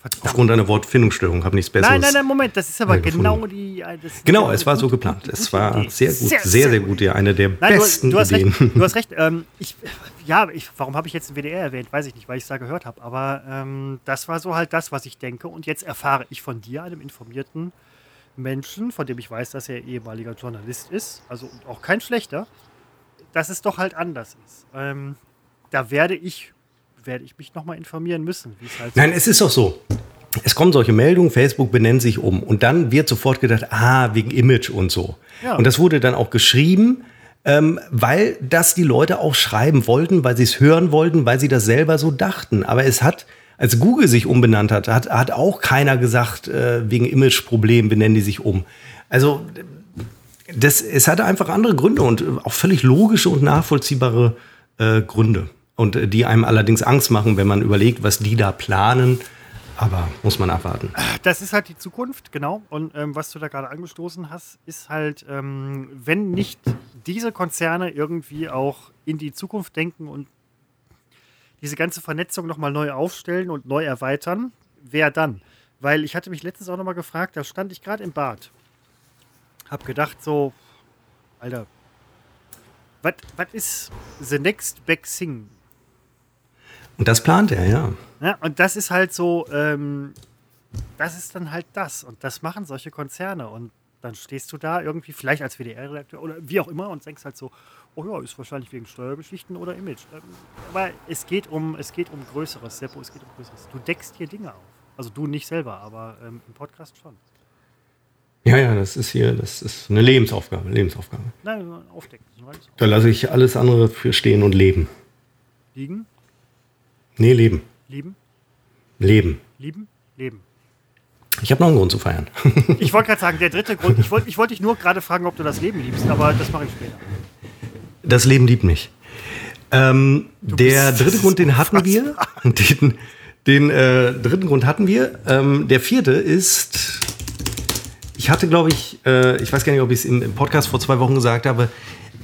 Verdammt. Aufgrund einer Wortfindungsstörung habe nichts Besseres. Nein, nein, nein, Moment, das ist aber genau die. äh, Genau, eine es war so geplant. Es war sehr gut, sehr, sehr gut. Ja, eine der Nein, besten du, du hast Ideen. recht. Du hast recht. Ähm, ich, ja, ich, warum habe ich jetzt den WDR erwähnt? Weiß ich nicht, weil ich es da gehört habe. Aber ähm, das war so halt das, was ich denke. Und jetzt erfahre ich von dir, einem informierten Menschen, von dem ich weiß, dass er ehemaliger Journalist ist, also auch kein schlechter, dass es doch halt anders ist. Ähm, da werde ich, werde ich mich nochmal informieren müssen, wie es halt so Nein, es ist doch so. Es kommen solche Meldungen, Facebook benennt sich um und dann wird sofort gedacht, ah, wegen Image und so. Ja. Und das wurde dann auch geschrieben, ähm, weil das die Leute auch schreiben wollten, weil sie es hören wollten, weil sie das selber so dachten. Aber es hat, als Google sich umbenannt hat, hat, hat auch keiner gesagt, äh, wegen Imageproblemen benennen die sich um. Also das, es hatte einfach andere Gründe und auch völlig logische und nachvollziehbare äh, Gründe. Und die einem allerdings Angst machen, wenn man überlegt, was die da planen. Aber muss man abwarten. Das ist halt die Zukunft, genau. Und ähm, was du da gerade angestoßen hast, ist halt, ähm, wenn nicht diese Konzerne irgendwie auch in die Zukunft denken und diese ganze Vernetzung nochmal neu aufstellen und neu erweitern, wer dann? Weil ich hatte mich letztens auch nochmal gefragt, da stand ich gerade im Bad. Hab gedacht so, Alter, was ist the next big thing? Und das plant er, ja. Ja, und das ist halt so, ähm, das ist dann halt das. Und das machen solche Konzerne. Und dann stehst du da irgendwie, vielleicht als WDR-Redakteur oder wie auch immer, und denkst halt so, oh ja, ist wahrscheinlich wegen Steuergeschichten oder Image. Ähm, Aber es geht um, es geht um Größeres, Seppo, es geht um Größeres. Du deckst hier Dinge auf. Also du nicht selber, aber ähm, im Podcast schon. Ja, ja, das ist hier, das ist eine Lebensaufgabe, Lebensaufgabe. Nein, aufdecken. Da lasse ich alles andere für stehen und leben. Liegen, Nee, leben. lieben, Leben. lieben, leben. Ich habe noch einen Grund zu feiern. Ich wollte gerade sagen, der dritte Grund, ich wollte ich wollte dich nur gerade fragen, ob du das Leben liebst, aber das mache ich später. Das Leben liebt mich. Ähm, der dritte Grund, den hatten wir. Den, den äh, dritten Grund hatten wir. Ähm, der vierte ist, ich hatte, glaube ich, äh, ich weiß gar nicht, ob ich es im, im Podcast vor zwei Wochen gesagt habe,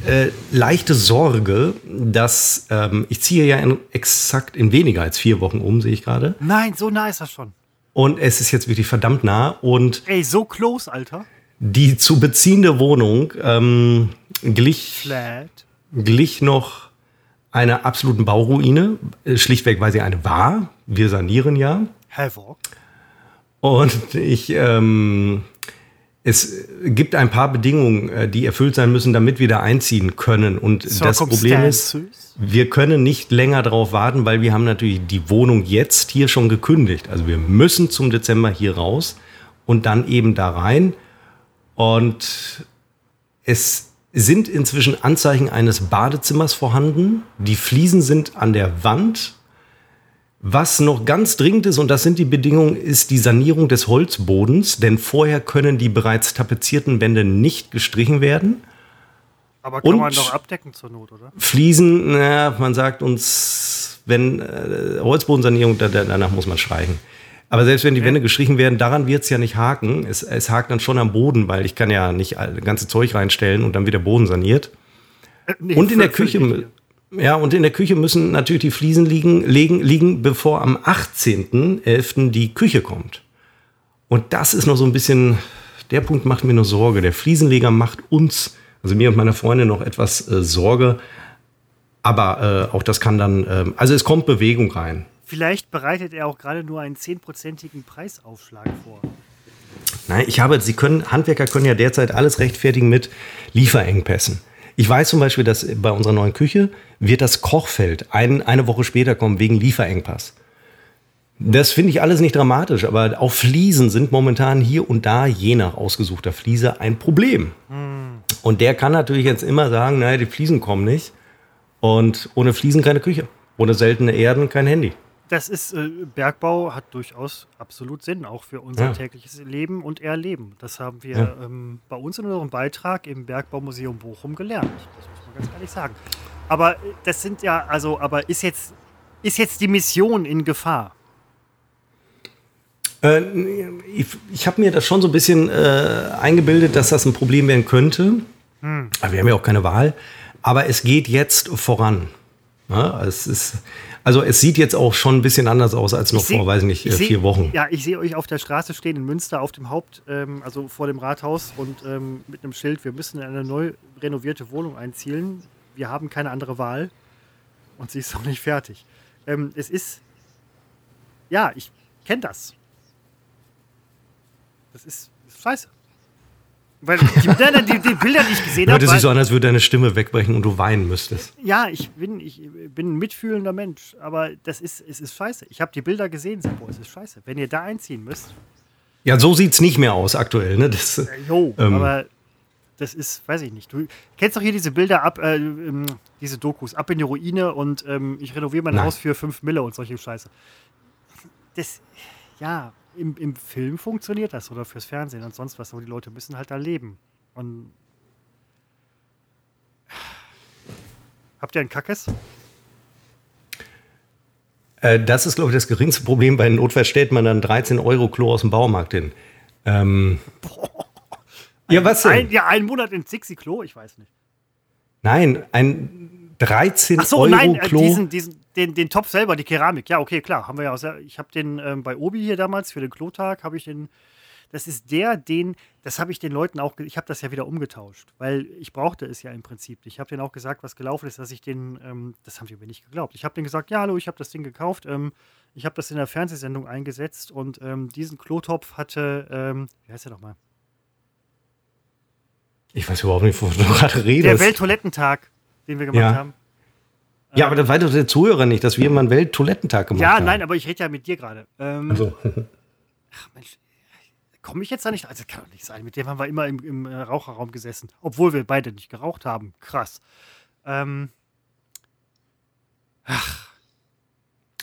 äh, leichte Sorge, dass ähm, ich ziehe ja in, exakt in weniger als vier Wochen um, sehe ich gerade. Nein, so nah ist das schon. Und es ist jetzt wirklich verdammt nah. Und Ey, so close, Alter. die zu beziehende Wohnung ähm, glich, Flat. glich noch einer absoluten Bauruine. Äh, Schlichtweg, weil sie eine war. Wir sanieren ja. Havoc. Und ich, ähm, es gibt ein paar Bedingungen, äh, die erfüllt sein müssen, damit wir da einziehen können. Und das Problem ist, wir können nicht länger darauf warten, weil wir haben natürlich die Wohnung jetzt hier schon gekündigt. Also wir müssen zum Dezember hier raus und dann eben da rein. Und es sind inzwischen Anzeichen eines Badezimmers vorhanden. Die Fliesen sind an der Wand. Was noch ganz dringend ist, und das sind die Bedingungen, ist die Sanierung des Holzbodens, denn vorher können die bereits tapezierten Wände nicht gestrichen werden. Aber kann Und- man doch abdecken zur Not, oder? Fliesen, naja, man sagt uns, wenn äh, Holzbodensanierung, da, da, danach muss man streichen. Aber selbst wenn die Wände gestrichen werden, daran wird es ja nicht haken. Es, es hakt dann schon am Boden, weil ich kann ja nicht das ganze Zeug reinstellen und dann wird der Boden saniert. Äh, nee, Und in der Küche. Ja, und in der Küche müssen natürlich die Fliesen liegen, liegen, liegen bevor am 18.11. die Küche kommt. Und das ist noch so ein bisschen, der Punkt macht mir nur Sorge. Der Fliesenleger macht uns, also mir und meiner Freundin, noch etwas äh, Sorge. Aber äh, auch das kann dann, ähm, also es kommt Bewegung rein. Vielleicht bereitet er auch gerade nur einen 10%igen Preisaufschlag vor. Nein, ich habe, Sie können, Handwerker können ja derzeit alles rechtfertigen mit Lieferengpässen. Ich weiß zum Beispiel, dass bei unserer neuen Küche wird das Kochfeld ein, eine Woche später kommen wegen Lieferengpass. Das finde ich alles nicht dramatisch, aber auch Fliesen sind momentan hier und da, je nach ausgesuchter Fliese, ein Problem. Und der kann natürlich jetzt immer sagen, naja, die Fliesen kommen nicht. Und ohne Fliesen keine Küche. Ohne seltene Erden kein Handy. Das ist, äh, Bergbau hat durchaus absolut Sinn, auch für unser Ja. tägliches Leben und Erleben. Das haben wir Ja. ähm, bei uns in unserem Beitrag im Bergbaumuseum Bochum gelernt. Das muss man ganz ehrlich sagen. Aber äh, das sind ja, also, aber ist jetzt, ist jetzt die Mission in Gefahr? Äh, ich ich habe mir das schon so ein bisschen äh, eingebildet, dass das ein Problem werden könnte. Aber wir haben ja auch keine Wahl. Aber es geht jetzt voran. Ja, es ist, also es sieht jetzt auch schon ein bisschen anders aus als noch seh- vor, weiß ich nicht, ich äh, seh- vier Wochen. Ja, ich sehe euch auf der Straße stehen in Münster auf dem Haupt, ähm, also vor dem Rathaus und ähm, mit einem Schild, wir müssen in eine neu renovierte Wohnung einzielen. Wir haben keine andere Wahl und sie ist noch nicht fertig. Ähm, es ist, ja, ich kenne das. Das ist, ist scheiße. Weil die, Bilder, die, die Bilder, die ich gesehen habe, Hört es sich so an, als würde deine Stimme wegbrechen und du weinen müsstest. ja, ich bin, ich bin ein mitfühlender Mensch, aber das ist, es ist scheiße. Ich habe die Bilder gesehen, Seppo, es ist scheiße. Wenn ihr da einziehen müsst, Ja, so sieht es nicht mehr aus aktuell. Ne? Das, äh, jo, Ähm. aber das ist, weiß ich nicht. Du kennst doch hier diese Bilder ab, äh, ähm, diese Dokus, ab in die Ruine und ähm, ich renoviere mein Nein. Haus für 5 Mille und solche Scheiße. Das, ja, im, im Film funktioniert das oder fürs Fernsehen und sonst was, aber die Leute müssen halt da leben. Und Habt ihr einen Kackes? äh, das ist, glaube ich, das geringste Problem. Bei Notfall stellt man dann 13 Euro Klo aus dem Baumarkt hin. Ähm, ja, was denn? Ein, ja, einen Monat ins Dixie-Klo? Ich weiß nicht. Nein, ein 13 Ach so, Euro nein, äh, Klo. diesen, diesen, den, den Topf selber, die Keramik. Ja, okay, klar, haben wir ja auch Ich habe den ähm, bei Obi hier damals für den Klotag, habe ich den. Das ist der, den, das habe ich den Leuten auch, ich habe das ja wieder umgetauscht, weil ich brauchte es ja im Prinzip. Ich habe denen auch gesagt, was gelaufen ist, dass ich den, ähm, das haben die mir nicht geglaubt. Ich habe denen gesagt, ja, hallo, ich habe das Ding gekauft, ähm, ich habe das in der Fernsehsendung eingesetzt und ähm, diesen Klotopf hatte, ähm, wie heißt der nochmal? ich weiß überhaupt nicht, wovon du gerade Der redest. Welttoilettentag, den wir gemacht Ja. haben. Ja, aber das weiß doch der Zuhörer nicht, dass wir mal einen Welttoilettentag gemacht Ja, haben. nein, aber ich rede ja mit dir gerade. Ähm, Also, Ach Mensch, komme ich jetzt da nicht? Also das kann doch nicht sein. Mit dem haben wir immer im, im äh, Raucherraum gesessen, obwohl wir beide nicht geraucht haben. Krass. Ähm,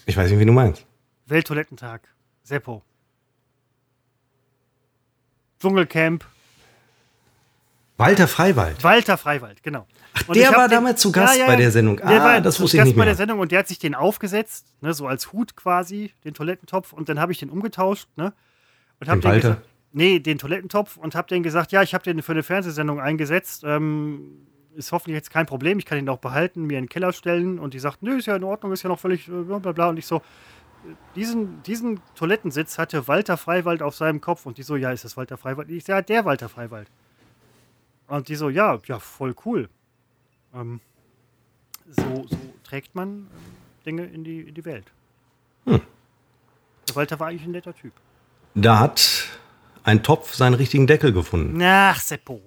ich weiß nicht, wie du meinst. Welttoilettentag. Seppo. Dschungelcamp. Walter Freiwald. Walter Freiwald, genau. Und der war damals zu Gast bei der Sendung. Der Ah, war das zu wusste ich Gast nicht bei mehr. der Sendung und der hat sich den aufgesetzt, ne, so als Hut quasi, den Toilettentopf. Und dann habe ich den umgetauscht, ne? Und hab Den den Walter? gesagt, nee, den Toilettentopf und habe denen gesagt, ja, ich habe den für eine Fernsehsendung eingesetzt. Ähm, ist hoffentlich jetzt kein Problem. Ich kann ihn auch behalten, mir in den Keller stellen. Und die sagt, nö, ist ja in Ordnung, ist ja noch völlig äh, bla bla bla. Und ich so, diesen, diesen Toilettensitz hatte Walter Freiwald auf seinem Kopf. Und die so, ja, ist das Walter Freiwald? Ich sage, ja, der Walter Freiwald. Und die so, ja, ja, voll cool. Ähm, so, so trägt man ähm, Dinge in die, in die Welt. Hm. Der Walter war eigentlich ein netter Typ. Da hat ein Topf seinen richtigen Deckel gefunden. Ach, Seppo.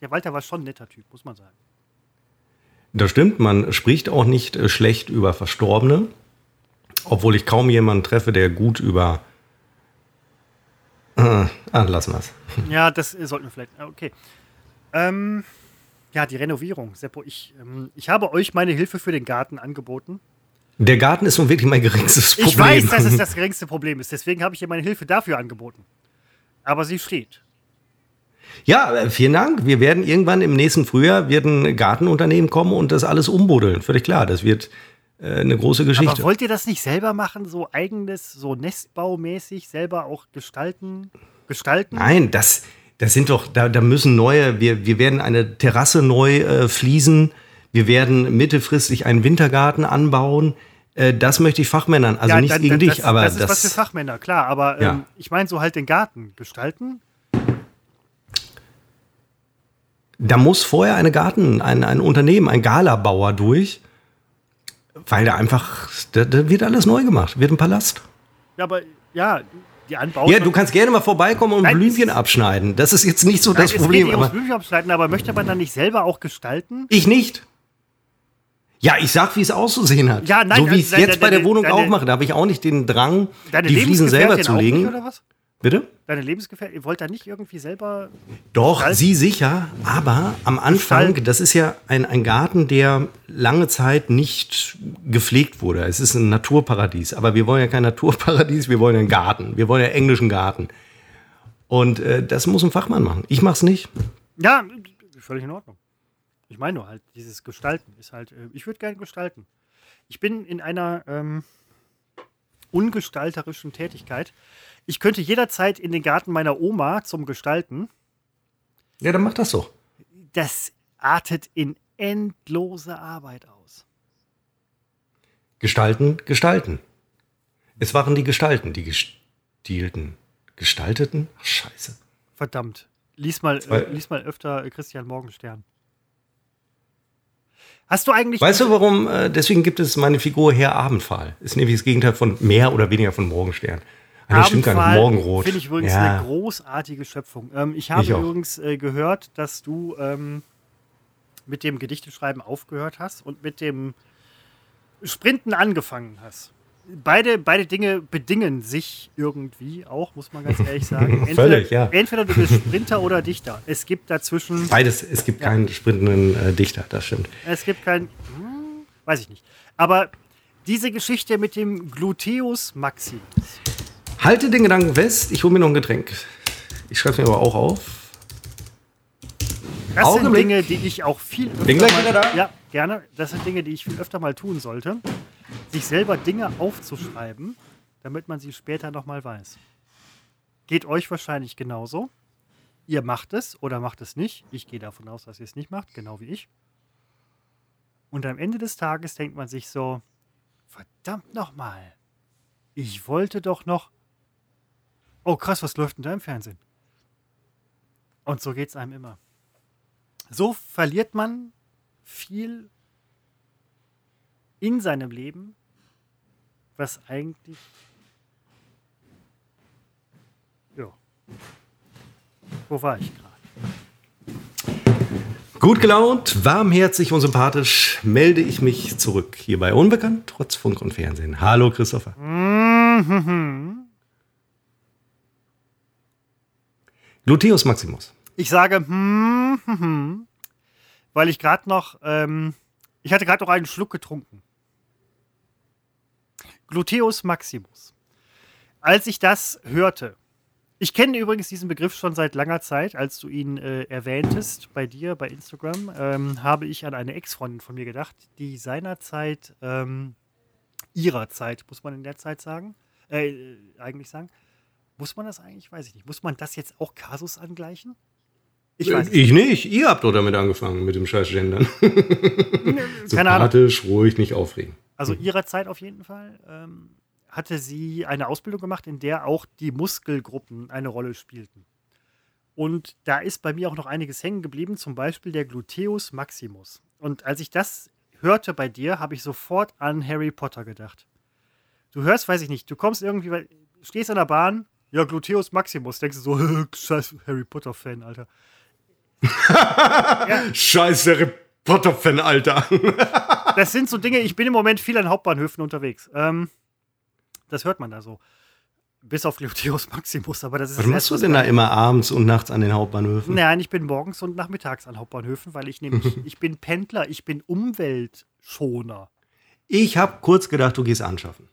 Der Walter war schon ein netter Typ, muss man sagen. Das stimmt, man spricht auch nicht äh, schlecht über Verstorbene, obwohl ich kaum jemanden treffe, der gut über. Äh, ah, lassen wir es. Ja, das sollten wir vielleicht. Okay. Ähm, ja, die Renovierung. Seppo, ich, ähm, ich habe euch meine Hilfe für den Garten angeboten. Der Garten ist nun wirklich mein geringstes Problem. Ich weiß, dass es das geringste Problem ist. Deswegen habe ich ihr meine Hilfe dafür angeboten. Aber sie steht. Ja, äh, vielen Dank. Wir werden irgendwann im nächsten Frühjahr werden Gartenunternehmen kommen und das alles umbuddeln. Völlig klar. Das wird äh, eine große Geschichte. Aber wollt ihr das nicht selber machen? So eigenes, so Nestbaumäßig selber auch gestalten? Gestalten? Nein, das, das sind doch, da, da müssen neue, wir, wir werden eine Terrasse neu äh, fließen. Wir werden mittelfristig einen Wintergarten anbauen. Äh, das möchte ich Fachmännern, also Ja, nicht dann- gegen dann- dich, das, aber das ist das, was für Fachmänner, klar. Aber Ja. ähm, ich meine so halt den Garten gestalten. da muss vorher eine Garten, ein, ein Unternehmen, ein Galabauer durch, weil da einfach, da, da wird alles neu gemacht, wird ein Palast. Ja, aber ja, die Anbauten. Ja, du kannst gerne mal vorbeikommen und Nein, Blümchen abschneiden. Das ist jetzt nicht so Nein, das es Problem. geht Aber Blümchen abschneiden, aber möchte man dann nicht selber auch gestalten? ich nicht. Ja, ich sag, wie es auszusehen hat. Ja, nein, so wie ich es deine- jetzt bei der deine- Wohnung deine- auch mache. Da habe ich auch nicht den Drang, Deine die Fliesen selber zu legen. Nicht, oder was? Bitte? Deine Lebensgefährtin, ihr wollt da nicht irgendwie selber. Doch, Gestalten? sie sicher, aber am Anfang, das ist ja ein, ein Garten, der lange Zeit nicht gepflegt wurde. Es ist ein Naturparadies, aber wir wollen ja kein Naturparadies, wir wollen einen Garten. Wir wollen ja englischen Garten. Und äh, das muss ein Fachmann machen. Ich mach's nicht. Ja, völlig in Ordnung. Ich meine nur halt, dieses Gestalten ist halt, äh, ich würde gerne gestalten. Ich bin in einer ähm, ungestalterischen Tätigkeit. Ich könnte jederzeit in den Garten meiner Oma zum Gestalten. Ja, dann mach das doch. Das artet in endlose Arbeit aus. Gestalten, gestalten. Es waren die Gestalten, die gestielten. Gestalteten? Ach, scheiße. Verdammt. Lies mal, äh, lies mal öfter äh, Christian Morgenstern. Hast du eigentlich. Weißt du, warum? Äh, deswegen gibt es meine Figur Herr Abendfahl. Ist nämlich das Gegenteil von mehr oder weniger von Morgenstern. Ah, nee, stimmt gar nicht. Morgenrot. Finde ich übrigens ja. eine großartige Schöpfung. Ähm, ich habe Ich übrigens äh, gehört, dass du ähm, mit dem Gedichteschreiben aufgehört hast und mit dem Sprinten angefangen hast. Beide, beide Dinge bedingen sich irgendwie auch, muss man ganz ehrlich sagen. Entweder, Völlig, ja. entweder du bist Sprinter oder Dichter. Es gibt dazwischen, Beides, es gibt Ja. keinen sprintenden äh, Dichter, das stimmt. es gibt kein, hm, weiß ich nicht. Aber diese Geschichte mit dem Gluteus Maximus, Halte den Gedanken fest, ich hole mir noch ein Getränk. Ich schreibe mir aber auch auf. Das Augenblick. sind Dinge, die ich auch viel öfter Bin gleich mal, wieder da. Ja, gerne. Das sind Dinge, die ich viel öfter mal tun sollte. Sich selber Dinge aufzuschreiben, damit man sie später nochmal weiß. Geht euch wahrscheinlich genauso. Ihr macht es oder macht es nicht. Ich gehe davon aus, dass ihr es nicht macht, genau wie ich. Und am Ende des Tages denkt man sich so, verdammt nochmal, ich wollte doch noch... Oh krass, was läuft denn da im Fernsehen? Und so geht es einem immer. So verliert man viel in seinem Leben, was eigentlich. Ja. Wo war ich gerade? Gut gelaunt, warmherzig und sympathisch melde ich mich zurück hier bei Unbekannt, trotz Funk und Fernsehen. Hallo Christopher. Gluteus Maximus. Ich sage, hm, hm, hm, weil ich gerade noch, ähm, ich hatte gerade noch einen Schluck getrunken. Gluteus Maximus. Als ich das hörte, ich kenne übrigens diesen Begriff schon seit langer Zeit, als du ihn äh, erwähntest bei dir bei Instagram, ähm, habe ich an eine Ex-Freundin von mir gedacht, die seinerzeit, ähm, ihrer Zeit, muss man in der Zeit sagen, äh, eigentlich sagen. Muss man das eigentlich? Weiß ich nicht. Muss man das jetzt auch Kasus angleichen? Ich weiß es Ich nicht, ihr habt doch damit angefangen mit dem scheiß Gendern. Keine Ahnung. Sympathisch, ruhig, nicht aufregen. Also ihrer Zeit auf jeden Fall. Ähm, hatte sie eine Ausbildung gemacht, in der auch die Muskelgruppen eine Rolle spielten. Und da ist bei mir auch noch einiges hängen geblieben, zum Beispiel der Gluteus Maximus. Und als ich das hörte bei dir, habe ich sofort an Harry Potter gedacht. Du hörst, weiß ich nicht, du kommst irgendwie, stehst an der Bahn, ja, Gluteus Maximus, denkst du so, scheiß Harry Potter-Fan, Alter. ja. Scheiß Harry Potter-Fan, Alter. das sind so Dinge, ich bin im Moment viel an Hauptbahnhöfen unterwegs. Ähm, das hört man da so. Bis auf Gluteus Maximus, aber das ist. Was machst du denn da immer abends und nachts an den Hauptbahnhöfen? Nein, ich bin morgens und nachmittags an Hauptbahnhöfen, weil ich nämlich, ich bin Pendler, ich bin Umweltschoner. Ich habe kurz gedacht, du gehst anschaffen.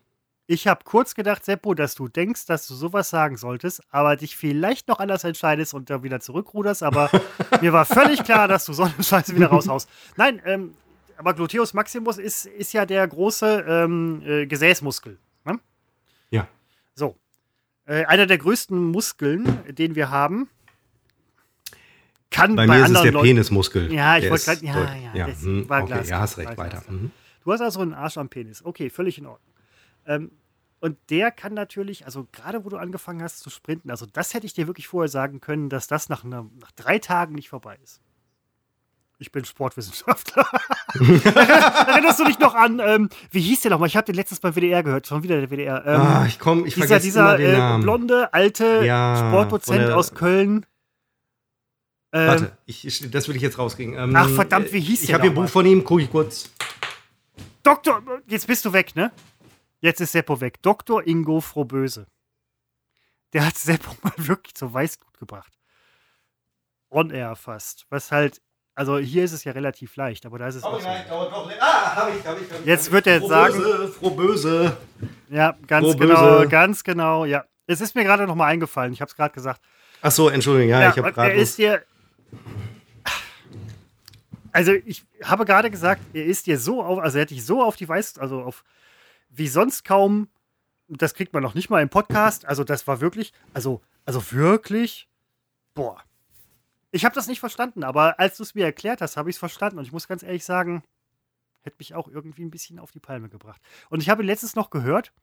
Ich habe kurz gedacht, Seppo, dass du denkst, dass du sowas sagen solltest, aber dich vielleicht noch anders entscheidest und da wieder zurückruderst. Aber mir war völlig klar, dass du so eine Scheiße wieder raushaust. Nein, ähm, aber Gluteus Maximus ist, ist ja der große ähm, äh, Gesäßmuskel. Ne? Ja. So. Äh, einer der größten Muskeln, den wir haben, kann bei, bei mir ist es der Penismuskel. Ja, ich wollte gerade. Ja, ja, ja. Das hm, war okay, Glas. Ja, hast recht, weiter. Mhm. Du hast also einen Arsch am Penis. Okay, völlig in Ordnung. Ähm, und der kann natürlich, also gerade wo du angefangen hast zu sprinten, also das hätte ich dir wirklich vorher sagen können, dass das nach, einer, nach drei Tagen nicht vorbei ist. Ich bin Sportwissenschaftler. Erinnerst du dich noch an, ähm, wie hieß der nochmal? Ich habe den letztens beim WDR gehört, schon wieder der WDR. Ähm, ah, ich komme, ich dieser, dieser äh, blonde, alte Ja, Sportdozent aus Köln. Ähm, Warte, ich, ich, das will ich jetzt rauskriegen. Ähm, Ach, verdammt, wie hieß Ich der habe hier ein Buch von ihm, gucke ich kurz. Doktor, jetzt bist du weg, ne? Jetzt ist Seppo weg. Dr. Ingo Frohböse. Der hat Seppo mal wirklich zur Weißglut gebracht. On air fast. Was halt, also hier ist es ja relativ leicht, aber da ist es auch so. Ah, habe ich, habe ich, hab ich. Jetzt wird er jetzt sagen, Froh böse. ja, ganz Froh genau, ganz genau, ja. Es ist mir gerade noch mal eingefallen, ich habe es gerade gesagt. Ach so, Entschuldigung, ja, ich habe gerade. er ist dir. Also ich habe gerade gesagt, er ist dir so auf, also er hat dich so auf die Weiß, also auf wie sonst kaum. Das kriegt man noch nicht mal im Podcast. Also das war wirklich, also also wirklich, boah. Ich habe das nicht verstanden, aber als du es mir erklärt hast, habe ich es verstanden und ich muss ganz ehrlich sagen, hätte mich auch irgendwie ein bisschen auf die Palme gebracht. Und ich habe letztens noch gehört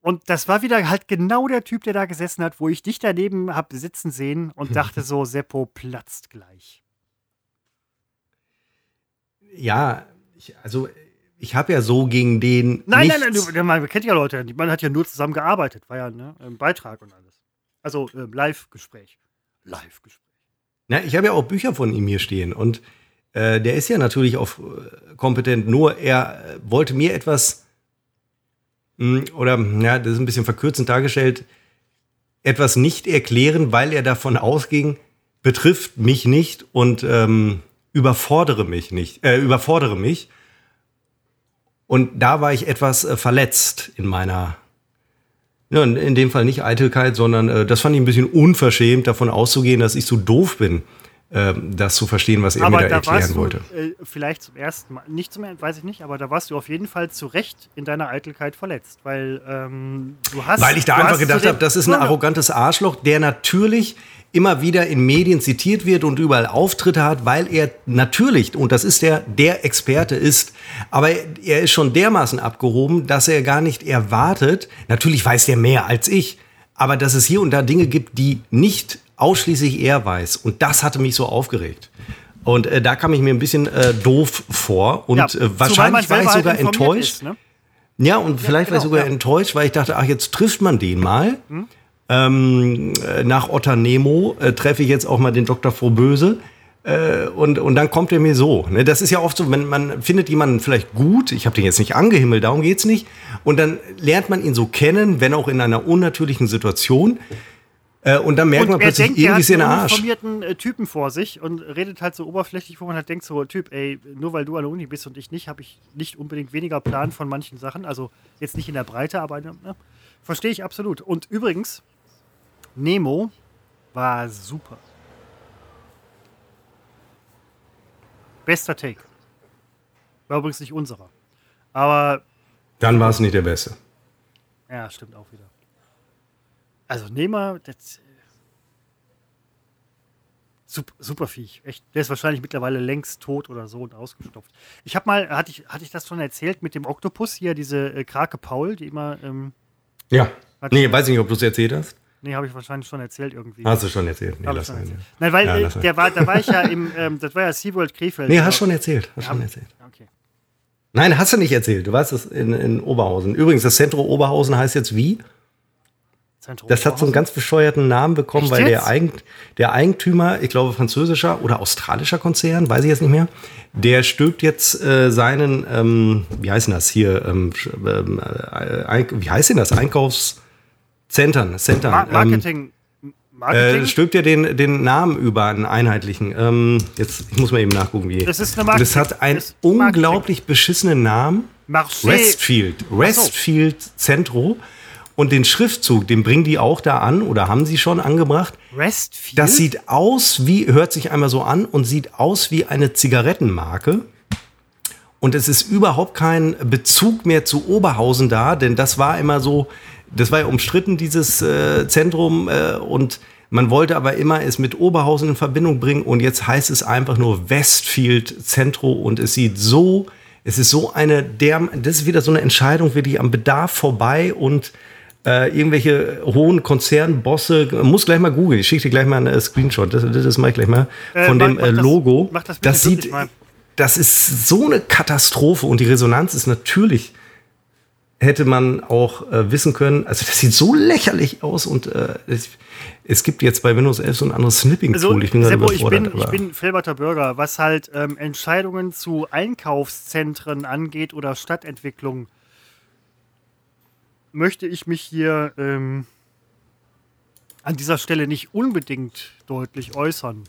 und das war wieder halt genau der Typ, der da gesessen hat, wo ich dich daneben habe sitzen sehen und dachte so, Seppo platzt gleich. ja, ich, also ich habe ja so gegen den. Nein, nichts, nein, nein, du, man kennt ja Leute, man hat ja nur zusammen gearbeitet, war ja ne, ein Beitrag und alles. Also ähm, Live-Gespräch. Live-Gespräch. Na, ich habe ja auch Bücher von ihm hier stehen und äh, der ist ja natürlich auch äh, kompetent, nur er äh, wollte mir etwas, mh, oder ja, das ist ein bisschen verkürzend dargestellt, etwas nicht erklären, weil er davon ausging, betrifft mich nicht und ähm, überfordere mich nicht, äh, überfordere mich. Und da war ich etwas äh, verletzt in meiner, ja, in, dem Fall nicht Eitelkeit, sondern äh, das fand ich ein bisschen unverschämt, davon auszugehen, dass ich so doof bin, ähm, das zu verstehen, was er mir Aber da da erklären du wollte. äh, vielleicht zum ersten Mal, nicht zum ersten, weiß ich nicht, aber da warst du auf jeden Fall zu Recht in deiner Eitelkeit verletzt, weil ähm, du hast. Weil ich da einfach gedacht habe, das ist ein arrogantes Arschloch, der natürlich immer wieder in Medien zitiert wird und überall Auftritte hat, weil er natürlich, und das ist der, der Experte ist, aber er ist schon dermaßen abgehoben, dass er gar nicht erwartet, natürlich weiß er mehr als ich, aber dass es hier und da Dinge gibt, die nicht ausschließlich er weiß. Und das hatte mich so aufgeregt. Und äh, da kam ich mir ein bisschen äh, doof vor und Ja, äh, wahrscheinlich war ich halt sogar informiert enttäuscht. ist, ne? Ja, und vielleicht war ich genau, sogar ja. enttäuscht, weil ich dachte, ach, jetzt trifft man den mal. Hm? Ähm, äh, nach Otter Nemo äh, treffe ich jetzt auch mal den Dr. Frohböse. Äh, und, und dann kommt er mir so. Ne? Das ist ja oft so, wenn man findet jemanden vielleicht gut, ich habe den jetzt nicht angehimmelt, darum geht's nicht. Und dann lernt man ihn so kennen, wenn auch in einer unnatürlichen Situation. Äh, und dann merkt man Und er plötzlich, denkt, irgendwie ist er in einen der Arsch. uniformierten äh, Typen vor sich und redet halt so oberflächlich, wo man halt denkt, so, Typ, ey, nur weil du an der Uni bist und ich nicht, habe ich nicht unbedingt weniger Plan von manchen Sachen. Also jetzt nicht in der Breite, aber ne, verstehe ich absolut. Und übrigens, Nemo war super. Bester Take. War übrigens nicht unserer. Aber Dann war es nicht der Beste. ja, stimmt auch wieder. Also Nehmer, das. äh, Super, super Viech. Echt. Der ist wahrscheinlich mittlerweile längst tot oder so und ausgestopft. Ich habe mal, hatte ich, hatte ich das schon erzählt mit dem Oktopus hier, diese äh, Krake Paul, die immer ähm, Ja. Nee, weiß ich nicht, ob du es erzählt hast. Nee, habe ich wahrscheinlich schon erzählt irgendwie. Hast du schon erzählt. Nee, lass mal, ja. Nein, weil Ja, äh, der war, da war ich ja im, ähm, das war ja SeaWorld Krefeld. Nee, hast schon erzählt. Hast schon erzählt. Okay. Nein, hast du nicht erzählt. Du warst es in, in Oberhausen. Übrigens, das Zentrum Oberhausen heißt jetzt wie? Zentrum Das hat so einen ganz bescheuerten Namen bekommen, Echt weil der? Eigent, der Eigentümer, ich glaube französischer oder australischer Konzern, weiß ich jetzt nicht mehr, der stülpt jetzt äh, seinen, ähm, wie heißt denn das hier, ähm, ähm, äh, wie heißt denn das, Einkaufszentren, Centern, Ma ähm, Marketing. Marketing? äh, stülpt ja den, den Namen über einen einheitlichen. Ähm, jetzt, ich muss mal eben nachgucken, wie. Das ist eine Marketing- es hat einen das unglaublich beschissenen Namen. Marché. Westfield, Westfield Centro. Und den Schriftzug, den bringen die auch da an oder haben sie schon angebracht. Westfield? Das sieht aus wie, hört sich einmal so an und sieht aus wie eine Zigarettenmarke. Und es ist überhaupt kein Bezug mehr zu Oberhausen da, denn das war immer so, das war ja umstritten, dieses äh, Zentrum. Äh, und man wollte aber immer es mit Oberhausen in Verbindung bringen. Und jetzt heißt es einfach nur Westfield Zentro und es sieht so, es ist so eine, der, das ist wieder so eine Entscheidung, wirklich am Bedarf vorbei und äh, irgendwelche hohen Konzernbosse, muss gleich mal googeln, ich schicke dir gleich mal einen äh, Screenshot, das, das mache ich gleich mal, Äh, von mach- dem mach äh, das- Logo. mach das das sieht, das ist so eine Katastrophe und die Resonanz ist natürlich, hätte man auch äh, wissen können, also das sieht so lächerlich aus und äh, es, es gibt jetzt bei Windows 11 so ein anderes Snipping-Tool, Also, ich bin Seppo, ich bin, ich bin Felberter Bürger, was halt ähm, Entscheidungen zu Einkaufszentren angeht oder Stadtentwicklung, möchte ich mich hier ähm, an dieser Stelle nicht unbedingt deutlich äußern.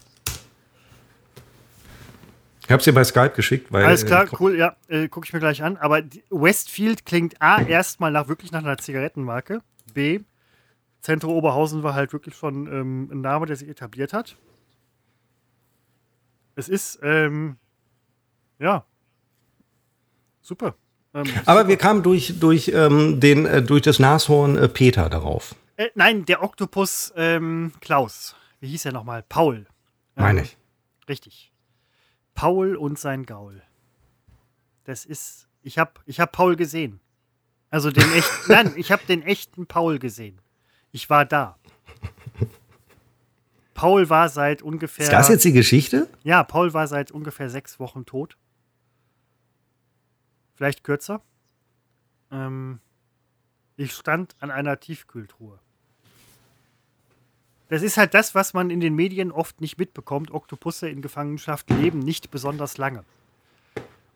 Ich habe es dir bei Skype geschickt, weil Alles klar, äh, cool, ja, äh, gucke ich mir gleich an. Aber Westfield klingt A, erstmal nach wirklich nach einer Zigarettenmarke. B, Zentro Oberhausen war halt wirklich schon ähm, ein Name, der sich etabliert hat. Es ist, ähm, ja, super. Ähm, Aber wir kamen durch, durch, ähm, den, äh, durch das Nashorn äh, Peter darauf. äh, nein, der Oktopus ähm, Klaus. Wie hieß er nochmal? Paul. Meine ich. Richtig. Paul und sein Gaul. Das ist. Ich habe ich hab Paul gesehen. Also den echten. nein, ich habe den echten Paul gesehen. Ich war da. Paul war seit ungefähr. Ist das jetzt die Geschichte? Ja, Paul war seit ungefähr sechs Wochen tot. Vielleicht kürzer. Ähm, ich stand an einer Tiefkühltruhe. Das ist halt das, was man in den Medien oft nicht mitbekommt. Oktopusse in Gefangenschaft leben nicht besonders lange.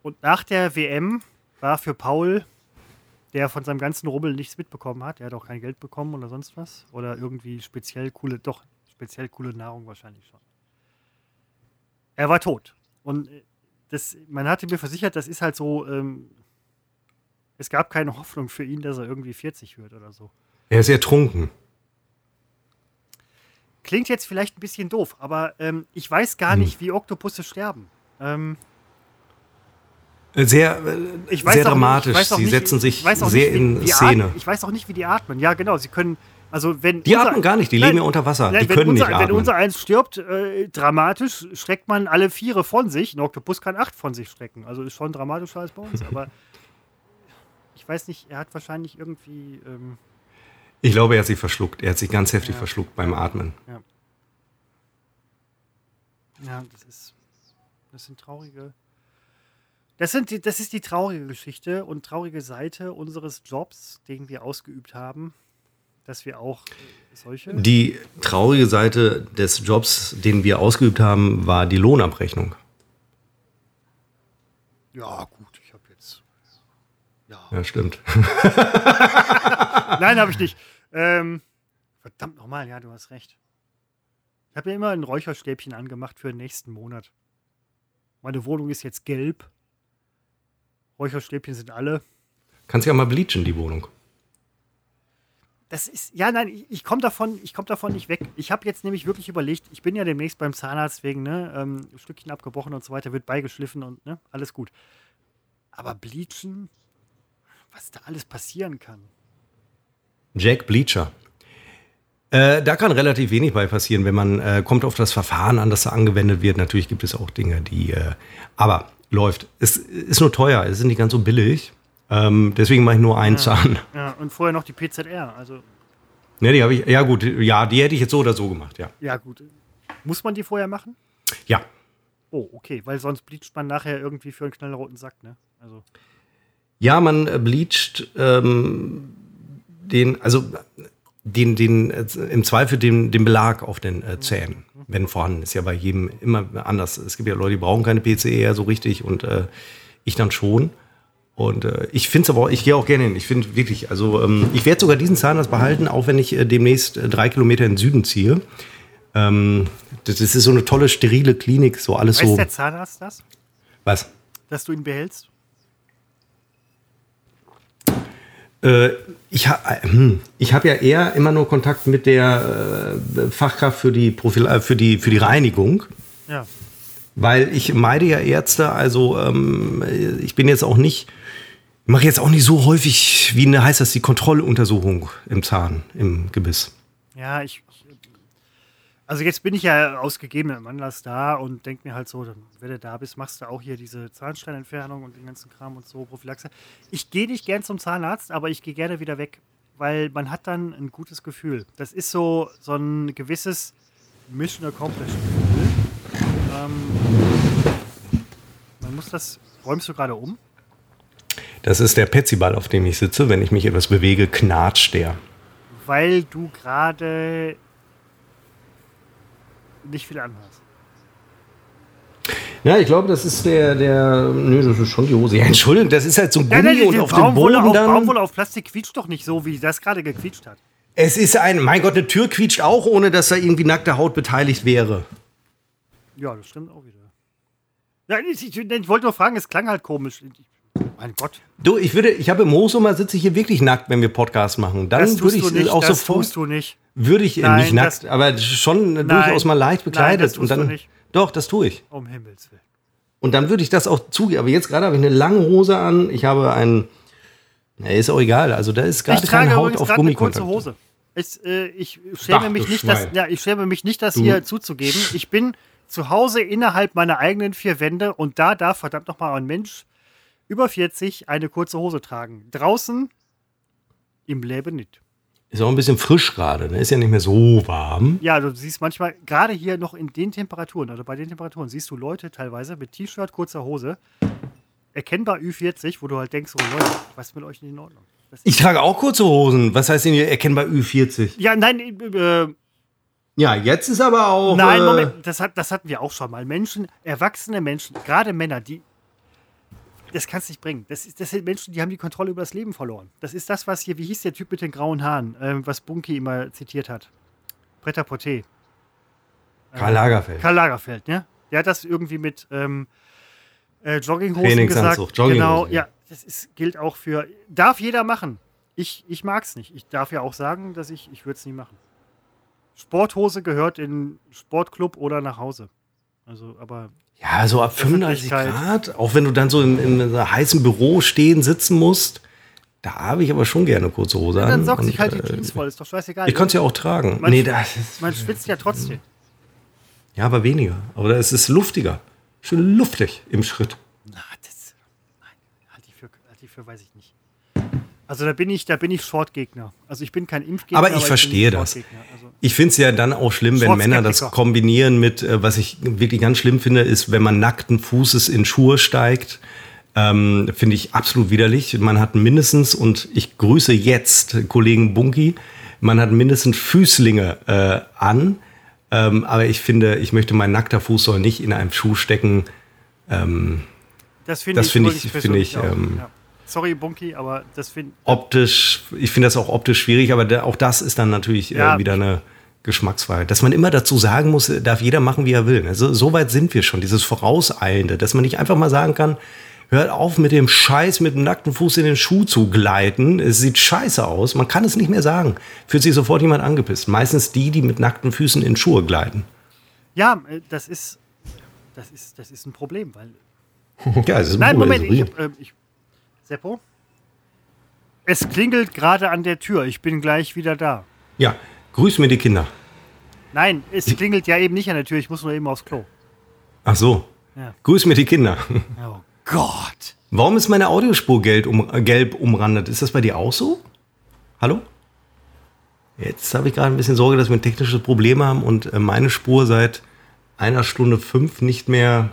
Und nach der WM war für Paul, der von seinem ganzen Rubbel nichts mitbekommen hat, er hat auch kein Geld bekommen oder sonst was, oder irgendwie speziell coole, doch, speziell coole Nahrung wahrscheinlich schon. Er war tot. Und äh, das, man hatte mir versichert, das ist halt so, ähm, es gab keine Hoffnung für ihn, dass er irgendwie 40 wird oder so. Er ist ertrunken. Klingt jetzt vielleicht ein bisschen doof, aber ähm, ich weiß gar nicht, wie Oktopusse sterben. Ähm, Sehr, äh, ich weiß sehr dramatisch. Nicht, ich weiß auch Sie nicht, setzen sich sehr nicht, wie- in wie Szene. Atmen, ich weiß auch nicht, wie die atmen. Ja, genau. Sie können, also wenn. Die atmen gar nicht, die leben ja unter Wasser. Die wenn können unser, nicht Wenn atmen. unser eins stirbt, äh, dramatisch, streckt man alle Viere von sich. Ein Oktopus kann acht von sich strecken. Also ist schon dramatischer als bei uns. Aber ich weiß nicht, er hat wahrscheinlich irgendwie. Ähm, Ich glaube, er hat sich verschluckt. Er hat sich ganz heftig Ja. verschluckt beim Atmen. Ja, das ist. Das sind traurige. Das, sind die, das ist die traurige Geschichte und traurige Seite unseres Jobs, den wir ausgeübt haben, dass wir auch äh, solche. Die traurige Seite des Jobs, den wir ausgeübt haben, war die Lohnabrechnung. Ja, gut. Ja. Stimmt. Nein, habe ich nicht. Ähm, verdammt nochmal, ja, du hast recht. Ich habe ja immer ein Räucherstäbchen angemacht für den nächsten Monat. Meine Wohnung ist jetzt gelb. Räucherstäbchen sind alle. Kannst ja mal bleachen, die Wohnung. Das ist, ja, nein, ich, ich komme davon, ich komm davon nicht weg. Ich habe jetzt nämlich wirklich überlegt, ich bin ja demnächst beim Zahnarzt wegen, ne, ähm, Stückchen abgebrochen und so weiter, wird beigeschliffen und, ne, alles gut. Aber bleachen, was da alles passieren kann. Jack Bleacher. Äh, da kann relativ wenig bei passieren, wenn man äh, kommt auf das Verfahren an, das da angewendet wird. Natürlich gibt es auch Dinge, die, äh, aber läuft. Es ist nur teuer, es ist nicht ganz so billig. Ähm, deswegen mache ich nur einen Zahn. Ja, und vorher noch die PZR. Also, Ja, die habe ich, ja gut, ja, die hätte ich jetzt so oder so gemacht, ja. ja, gut. Muss man die vorher machen? Ja, Oh, okay, weil sonst bleacht man nachher irgendwie für einen knallroten Sack, ne? Also, ja man äh, bleacht ähm, den, also den, den, äh, im Zweifel den, den Belag auf den äh, Zähnen, wenn vorhanden ist. Ja bei jedem immer anders. Es gibt ja Leute, die brauchen keine PCE so richtig und äh, ich dann schon. Und äh, ich finde es aber, auch, ich gehe auch gerne hin. Ich finde wirklich, also ähm, ich werde sogar diesen Zahnarzt behalten, auch wenn ich äh, demnächst äh, drei Kilometer in den Süden ziehe. Ähm, das, das ist so eine tolle, sterile Klinik, so alles weiß so. der Zahnarzt das, Was? dass du ihn behältst? Äh, ich ha äh, hm, ich habe ja eher immer nur Kontakt mit der äh, Fachkraft für die, Profil äh, für, die, für die Reinigung, Ja. weil ich meide ja Ärzte, also ähm, ich bin jetzt auch nicht, mache jetzt auch nicht so häufig, wie ne, heißt das, die Kontrolluntersuchung im Zahn, im Gebiss. Ja, ich. Also jetzt bin ich ja aus gegebenem Anlass da und denke mir halt so, dann, wenn du da bist, machst du auch hier diese Zahnsteinentfernung und den ganzen Kram und so, Prophylaxe. Ich gehe nicht gern zum Zahnarzt, aber ich gehe gerne wieder weg, weil man hat dann ein gutes Gefühl. Das ist so, so ein gewisses Mission Accomplished Gefühl. Ähm, man muss das, räumst du gerade um? Das ist der Petsyball, auf dem ich sitze. Wenn ich mich etwas bewege, knatscht der. Weil du gerade nicht viel anhast. Ja, ich glaube, das ist der, der, nö, das ist schon die Hose. Ja, Entschuldigung, das ist halt so ein Ja, Gummi nein, und auf dem Boden auf, dann. Baumwolle auf Plastik quietscht doch nicht so, wie das gerade gequietscht hat. Es ist ein, mein Gott, eine Tür quietscht auch, ohne dass da irgendwie nackte Haut beteiligt wäre. Ja, das stimmt auch wieder. Ja, ich, ich, ich wollte nur fragen, es klang halt komisch. Ich, mein Gott. Du, ich würde, ich habe im Hochsommer sitze ich hier wirklich nackt, wenn wir Podcast machen. Dann Das würde ich du nicht. auch das sofort, tust du nicht. würde ich äh, Nein, nicht nackt, das- aber schon äh, durchaus mal leicht bekleidet das tust und dann, du nicht. doch, das tue ich. Um Himmels Willen. Und dann würde ich das auch zugeben. Aber jetzt gerade habe ich eine lange Hose an. Ich habe ein, na, ist auch egal. Also da ist gerade keine Haut auf gerade eine kurze Gummikontakt. Hose. Ich, äh, ich schäme Ach, mich du nicht, das, Schwein. ja, ich schäme mich nicht, das hier zuzugeben. Ich bin zu Hause innerhalb meiner eigenen vier Wände und da darf verdammt nochmal ein Mensch über 40 eine kurze Hose tragen. Draußen im Leben nicht. Ist auch ein bisschen frisch gerade. Ne? Ist ja nicht mehr so warm. Ja, du siehst manchmal, gerade hier noch in den Temperaturen, oder bei den Temperaturen, siehst du Leute teilweise mit T-Shirt, kurzer Hose, erkennbar Ü40, wo du halt denkst, oh Leute, was ist mit euch nicht in Ordnung? Ich trage auch kurze Hosen. Was heißt denn hier erkennbar Ü40? ja, nein, äh, Ja, jetzt ist aber auch. nein, äh, Moment, das, hat, das hatten wir auch schon mal. Menschen, erwachsene Menschen, gerade Männer, die, das kannst du nicht bringen. Das, ist, das sind Menschen, die haben die Kontrolle über das Leben verloren. Das ist das, was hier, wie hieß der Typ mit den grauen Haaren, ähm, was Bunky immer zitiert hat? Bretter Poté. Karl Lagerfeld. Karl Lagerfeld, ne? Der hat das irgendwie mit ähm, äh, Jogginghosen gesagt. Jogginghosen, genau, ja. ja. Das ist, gilt auch für. Darf jeder machen. Ich, ich mag es nicht. Ich darf ja auch sagen, dass ich, ich würde es nie machen. Sporthose gehört in Sportclub oder nach Hause. Also, aber Ja, so ab 35 Öffentlichkeit. Grad. Auch wenn du dann so in, in einem heißen Büro stehen, sitzen musst. Da habe ich aber schon gerne kurze Hose an. dann sorgt Und, sich halt die äh, Jeans voll. Ist doch scheißegal. Ich konnte es ja auch tragen. Man- nee, das Man schwitzt ja trotzdem. ja, aber weniger. Aber es ist luftiger. Schön luftig im Schritt. Na, das. Nein, halte ich für, halte ich für, weiß ich nicht. Also da bin ich, da bin ich Shortgegner. Also ich bin kein Impfgegner. Aber ich bin verstehe das. Shortgegner. Also, Ich finde es ja dann auch schlimm, wenn Männer das kombinieren mit, äh, was ich wirklich ganz schlimm finde, ist, wenn man nackten Fußes in Schuhe steigt. Ähm, finde ich absolut widerlich. Man hat mindestens, und ich grüße jetzt Kollegen Bunky, man hat mindestens Füßlinge äh, an. Ähm, aber ich finde, ich möchte mein nackter Fuß soll nicht in einem Schuh stecken. Das finde Das ich, finde ich- finde ich, persönlich auch, ähm, ja. Sorry, Bunky, aber das finde Optisch, ich finde das auch optisch schwierig, aber da, auch das ist dann natürlich Ja. äh, wieder eine Geschmacksfrage. Dass man immer dazu sagen muss, äh, darf jeder machen, wie er will. Also, so weit sind wir schon, dieses Vorauseilende, dass man nicht einfach mal sagen kann, hört auf mit dem Scheiß mit dem nackten Fuß in den Schuh zu gleiten. Es sieht scheiße aus. Man kann es nicht mehr sagen. Fühlt sich sofort jemand angepisst. Meistens die, die mit nackten Füßen in Schuhe gleiten. Ja, äh, das ist, das ist, das ist ein Problem, weil. Ja, es ist Nein, Problem. Moment, ich, ähm, ich, Seppo? Es klingelt gerade an der Tür. Ich bin gleich wieder da. Ja, grüß mir die Kinder. Nein, es klingelt ja eben nicht an der Tür. Ich muss nur eben aufs Klo. Ach so. Ja. Grüß mir die Kinder. Oh Gott. Warum ist meine Audiospur gelb, um, äh, gelb umrandet? Ist das bei dir auch so? Hallo? Jetzt habe ich gerade ein bisschen Sorge, dass wir ein technisches Problem haben und äh, meine Spur seit einer Stunde fünf nicht mehr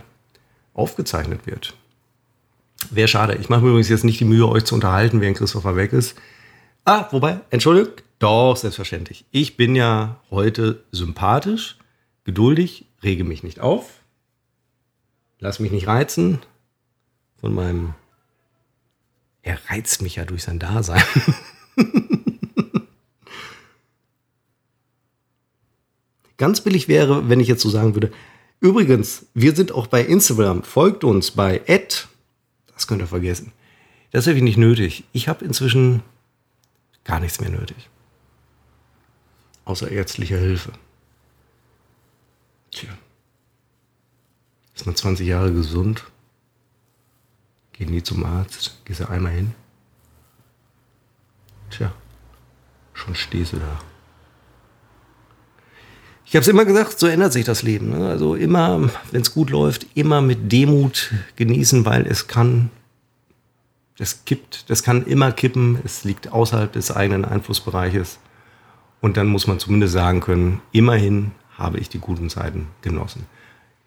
aufgezeichnet wird. Wäre schade. Ich mache mir übrigens jetzt nicht die Mühe, euch zu unterhalten, während Christopher weg ist. Ah, wobei, entschuldigt, doch, selbstverständlich. Ich bin ja heute sympathisch, geduldig, rege mich nicht auf, lass mich nicht reizen von meinem. Er reizt mich ja durch sein Dasein. Ganz billig wäre, wenn ich jetzt so sagen würde, übrigens, wir sind auch bei Instagram, folgt uns bei. Das könnt ihr vergessen. Das ist wirklich nicht nötig. Ich habe inzwischen gar nichts mehr nötig. Außer ärztlicher Hilfe. Tja. Ist man 20 Jahre gesund? Geh nie zum Arzt, gehst du einmal hin? Tja, schon stehst du da. Ich habe es immer gesagt, so ändert sich das Leben. Ne? Also immer, wenn es gut läuft, immer mit Demut genießen, weil es kann, es kippt, das kann immer kippen, es liegt außerhalb des eigenen Einflussbereiches. Und dann muss man zumindest sagen können, immerhin habe ich die guten Zeiten genossen.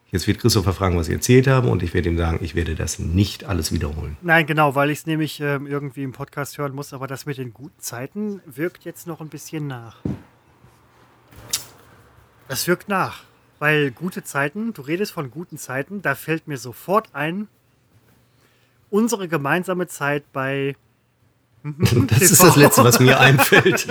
Jetzt wird Christopher fragen, was ich erzählt habe, und ich werde ihm sagen, ich werde das nicht alles wiederholen. Nein, genau, weil ich es nämlich ähm, irgendwie im Podcast hören muss, aber das mit den guten Zeiten wirkt jetzt noch ein bisschen nach. Das wirkt nach. Weil gute Zeiten, du redest von guten Zeiten, da fällt mir sofort ein, unsere gemeinsame Zeit bei. Das ist das Letzte, was mir einfällt.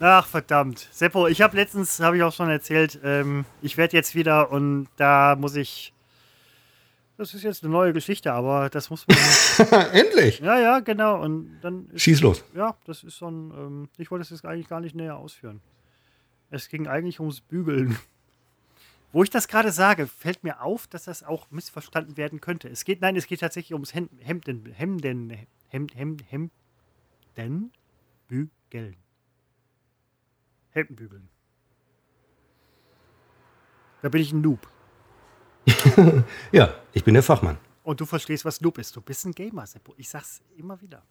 Ach, verdammt. Seppo, ich habe letztens, habe ich auch schon erzählt, ähm, ich werde jetzt wieder und da muss ich. Das ist jetzt eine neue Geschichte, aber das muss man. Endlich! ja, ja, genau. Und dann. Ist, Schieß los. Ja, das ist so ein. Ähm, ich wollte es jetzt eigentlich gar nicht näher ausführen. Es ging eigentlich ums Bügeln. Wo ich das gerade sage, fällt mir auf, dass das auch missverstanden werden könnte. Es geht, nein, es geht tatsächlich ums Hemden, Hemden, Hemden, Hemden, Hemden, Hemden, bügeln. Hemden bügeln. Da bin ich ein Noob. Ja, ich bin der Fachmann. Und du verstehst, was Noob ist. Du bist ein Gamer, Seppo. Ich sag's immer wieder.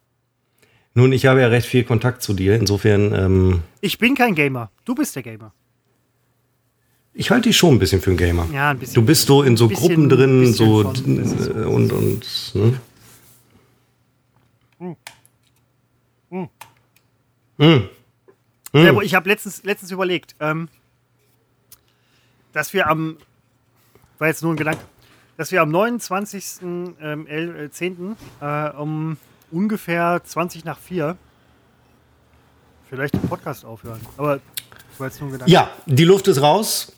Nun, ich habe ja recht viel Kontakt zu dir. Insofern, ähm, Ich bin kein Gamer. Du bist der Gamer. ich halte dich schon ein bisschen für einen Gamer. Ja, ein bisschen. Du bist so in so Bisschen- Gruppen drin, so von- und und. Ne? Seppo, ich habe letztens, letztens überlegt, ähm, dass wir am, war jetzt nur ein Gedanke, dass wir am 29. Ähm, 11, äh, 10. Äh, um ungefähr 20 nach 4 vielleicht den Podcast aufhören. Aber das war jetzt nur ein Gedanke. Ja, die Luft ist raus.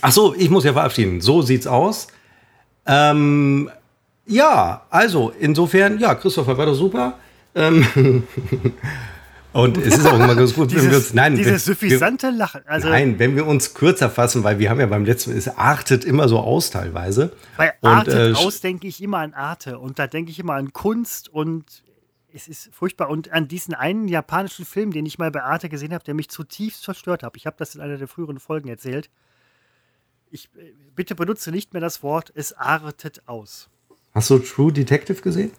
Ach so, ich muss ja verabschieden. So sieht's aus. Ähm, ja, also insofern, ja, Christopher war doch super. Ähm, und es ist auch immer ganz gut, wenn wir Dieses, uns, nein, dieses wir, suffisante Lachen. Also nein, wenn wir uns kürzer fassen, weil wir haben ja beim letzten, es artet immer so aus teilweise. bei Und, Arte äh, aus denke ich immer an Arte und da denke ich immer an Kunst und es ist furchtbar. Und an diesen einen japanischen Film, den ich mal bei Arte gesehen habe, der mich zutiefst verstört hat. Ich habe das in einer der früheren Folgen erzählt. Ich äh, bitte benutze nicht mehr das Wort, es artet aus. Hast du True Detective gesehen?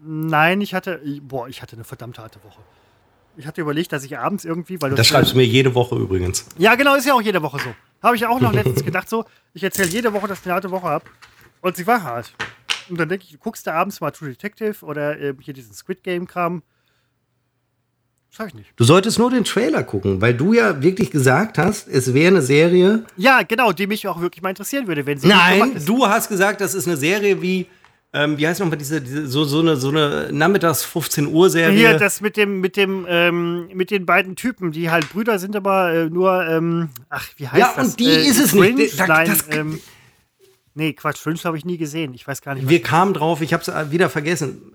Nein, ich hatte, boah, ich hatte eine verdammte harte Woche. Ich hatte überlegt, dass ich abends irgendwie, weil du Das schreibst du mir jede Woche übrigens. Ja, genau, ist ja auch jede Woche so. Habe ich auch noch letztens gedacht, so, ich erzähle jede Woche, dass ich eine harte Woche habe. Und sie war hart. Und dann denke ich, du guckst da abends mal True Detective oder äh, hier diesen Squid Game-Kram. Sag ich nicht. Du solltest nur den Trailer gucken, weil du ja wirklich gesagt hast, es wäre eine Serie. Ja, genau, die mich auch wirklich mal interessieren würde, wenn sie Nein, du hast gesagt, das ist eine Serie wie, ähm, wie heißt nochmal diese, diese so, so eine, so eine Nachmittags 15 Uhr Serie. Hier, das mit dem, mit dem, ähm, mit den beiden Typen, die halt Brüder sind, aber äh, nur, ähm, ach, wie heißt Ja, das? und die ist es Fringe? nicht. Da- Nein, das- ähm, nee, Quatsch, Fringe habe ich nie gesehen. Ich weiß gar nicht, Wir kamen drauf, ich habe es wieder vergessen.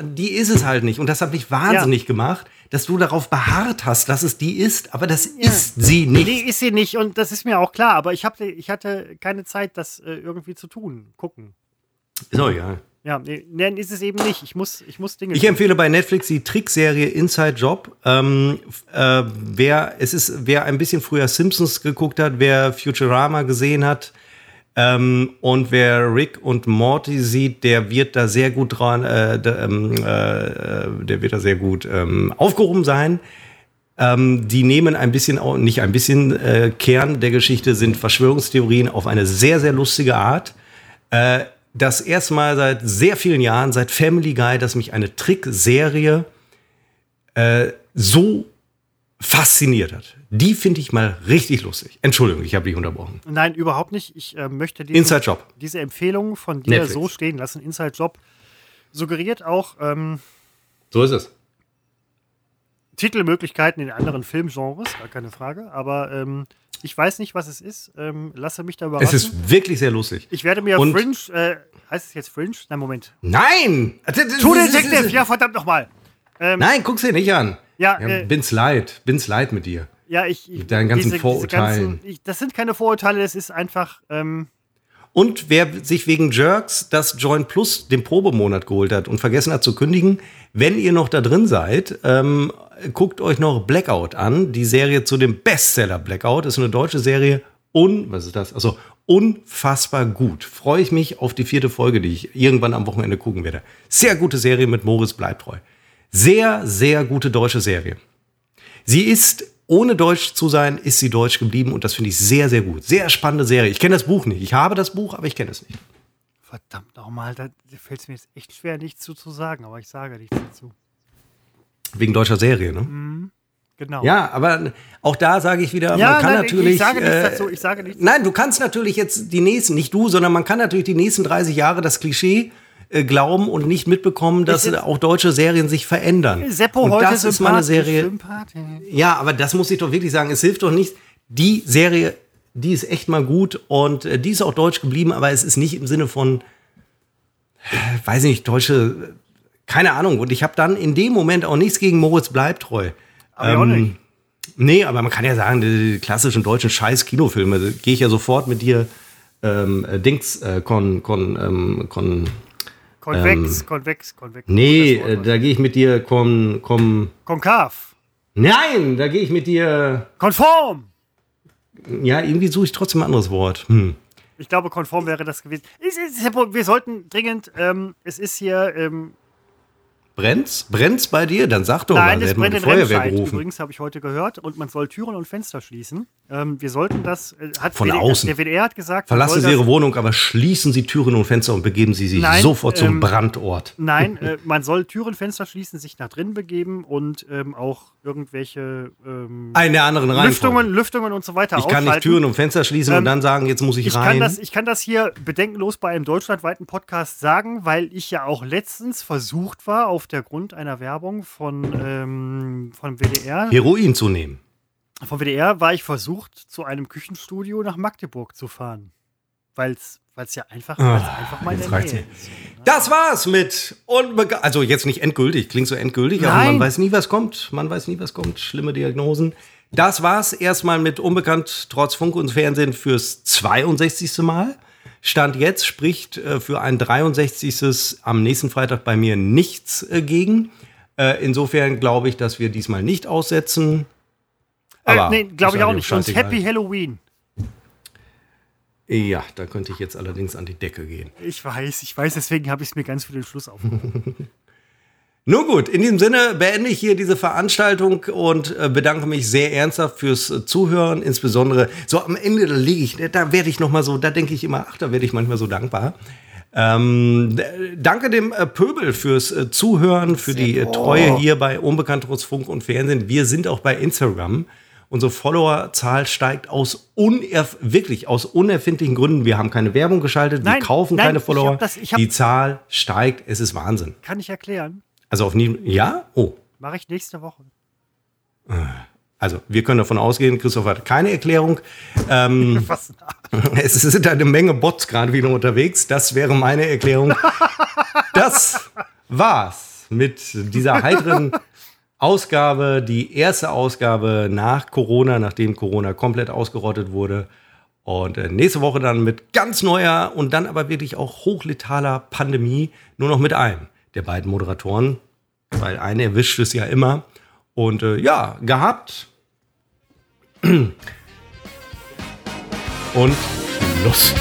Die ist es halt nicht. Und das hat mich wahnsinnig gemacht, dass du darauf beharrt hast, dass es die ist. Aber das ist sie nicht. Nee, ist sie nicht und das ist mir auch klar, aber ich, hab, ich hatte keine Zeit, das äh, irgendwie zu tun, gucken. So, ja. Ja, nee, nee, ist es eben nicht. Ich muss, ich muss Dinge Ich empfehle bei Netflix die Trickserie Inside Job. Ähm, äh, wer, es ist, wer ein bisschen früher Simpsons geguckt hat, wer Futurama gesehen hat, Ähm, und wer Rick und Morty sieht, der wird da sehr gut dran, äh, der, ähm, äh, der wird da sehr gut ähm, aufgehoben sein. Ähm, die nehmen ein bisschen, nicht ein bisschen, äh, Kern der Geschichte sind Verschwörungstheorien auf eine sehr, sehr lustige Art. Das erste Mal seit sehr vielen Jahren, seit Family Guy, dass mich eine Trickserie äh, so fasziniert hat. Die finde ich mal richtig lustig. Entschuldigung, ich habe dich unterbrochen. Nein, überhaupt nicht. Ich äh, möchte diese, Inside Job. diese Empfehlung von dir Netflix. so stehen lassen. Inside Job suggeriert auch. Ähm, so ist es. Titelmöglichkeiten in anderen Filmgenres, gar keine Frage. Aber ähm, ich weiß nicht, was es ist. Ähm, lasse mich da überraschen. Es ist wirklich sehr lustig. Ich werde mir Und Fringe. Äh, heißt es jetzt Fringe? Nein, Moment. Nein! True Detective! Ja, verdammt nochmal. Ähm, Nein, guck's dir nicht an. Ja, ja äh, bin's leid. Bin's leid mit dir. Ja, ich. Mit deinen ganzen diese, Vorurteilen. Diese ganzen, ich, das sind keine Vorurteile, das ist einfach. Ähm und wer sich wegen Jerks das Join Plus den Probemonat geholt hat und vergessen hat zu kündigen, wenn ihr noch da drin seid, ähm, guckt euch noch Blackout an, die Serie zu dem Bestseller Blackout. Ist eine deutsche Serie. Und, was ist das? Also unfassbar gut. Freue ich mich auf die vierte Folge, die ich irgendwann am Wochenende gucken werde. Sehr gute Serie mit Moritz Bleibtreu. Sehr, sehr gute deutsche Serie. Sie ist, ohne deutsch zu sein, ist sie deutsch geblieben und das finde ich sehr, sehr gut. Sehr spannende Serie. Ich kenne das Buch nicht. Ich habe das Buch, aber ich kenne es nicht. Verdammt nochmal, da fällt es mir jetzt echt schwer, nichts zu, zu sagen, aber ich sage nichts dazu. Wegen deutscher Serie, ne? Mhm. Genau. Ja, aber auch da sage ich wieder, ja, man kann nein, natürlich. Ich sage nichts äh, dazu. Ich sage nichts nein, du kannst natürlich jetzt die nächsten, nicht du, sondern man kann natürlich die nächsten 30 Jahre das Klischee äh, glauben und nicht mitbekommen, dass auch deutsche Serien sich verändern. Seppo und heute das ist meine Serie. Ja, aber das muss ich doch wirklich sagen. Es hilft doch nicht. Die Serie, die ist echt mal gut und äh, die ist auch deutsch geblieben, aber es ist nicht im Sinne von, äh, weiß nicht, deutsche, keine Ahnung. Und ich habe dann in dem Moment auch nichts gegen Moritz Bleibtreu. Aber ähm, auch nicht. Nee, aber man kann ja sagen, die klassischen deutschen Scheiß-Kinofilme, gehe ich ja sofort mit dir ähm, Dings, äh, Con, Con, ähm, Con, Konvex, ähm, konvex, konvex. Nee, äh, da gehe ich mit dir kon, kon, konkav. Nein, da gehe ich mit dir. Konform! Ja, irgendwie suche ich trotzdem ein anderes Wort. Hm. Ich glaube, konform wäre das gewesen. Wir sollten dringend, ähm, es ist hier, ähm, Brennt's? Brennt's bei dir? Dann sag doch Nein, mal, es brennt in Feuerwehr gerufen. Übrigens habe ich heute gehört und man soll Türen und Fenster schließen. Ähm, wir sollten das. Äh, hat Von WDR, außen. Der WDR hat gesagt. Verlassen Sie Ihre Wohnung, aber schließen Sie Türen und Fenster und begeben Sie sich nein, sofort zum ähm, Brandort. Nein, äh, man soll Türen, Fenster schließen, sich nach drin begeben und ähm, auch irgendwelche ähm, eine anderen Lüftungen, Lüftungen und so weiter. Ich kann nicht Türen und Fenster schließen und ähm, dann sagen, jetzt muss ich, ich rein. Kann das, ich kann das hier bedenkenlos bei einem deutschlandweiten Podcast sagen, weil ich ja auch letztens versucht war, auf der Grund einer Werbung von ähm, vom WDR Heroin zu nehmen. Vom WDR war ich versucht, zu einem Küchenstudio nach Magdeburg zu fahren, weil es weil es ja einfach, oh, einfach mal in der Nähe ist. Das war's mit Unbekannt. Also jetzt nicht endgültig, klingt so endgültig, Nein. aber man weiß nie, was kommt. Man weiß nie, was kommt. Schlimme Diagnosen. Das war's erstmal mit Unbekannt trotz Funk und Fernsehen fürs 62. Mal. Stand jetzt spricht äh, für ein 63. am nächsten Freitag bei mir nichts äh, gegen. Äh, insofern glaube ich, dass wir diesmal nicht aussetzen. Aber nee, glaube ich auch nicht. Und Happy Halloween. Ja, da könnte ich jetzt allerdings an die Decke gehen. Ich weiß, ich weiß, deswegen habe ich es mir ganz für den Schluss aufgehoben. Nun gut, in diesem Sinne beende ich hier diese Veranstaltung und äh, bedanke mich sehr ernsthaft fürs äh, Zuhören, insbesondere so am Ende, da liege ich, da werde ich noch mal so, da denke ich immer, ach, da werde ich manchmal so dankbar. Ähm, danke dem äh, Pöbel fürs Zuhören, für die Treue hier bei Unbekannt Funk und Fernsehen. Wir sind auch bei Instagram. Unsere Followerzahl steigt aus unerf wirklich aus unerfindlichen Gründen. Wir haben keine Werbung geschaltet, nein, wir kaufen nein, keine Follower. Das, die Zahl steigt, es ist Wahnsinn. Kann ich erklären? Also auf nie ja? Oh. Mache ich nächste Woche. Also, wir können davon ausgehen, Christoph hat keine Erklärung. Ähm, es sind eine Menge Bots gerade wieder unterwegs. Das wäre meine Erklärung. Das war's mit dieser heiteren Ausgabe, die erste Ausgabe nach Corona, nachdem Corona komplett ausgerottet wurde. Und äh, nächste Woche dann mit ganz neuer und dann aber wirklich auch hochletaler Pandemie, nur noch mit einem der beiden Moderatoren, weil eine erwischt es ja immer. Und äh, ja, gehabt. Und Schluss.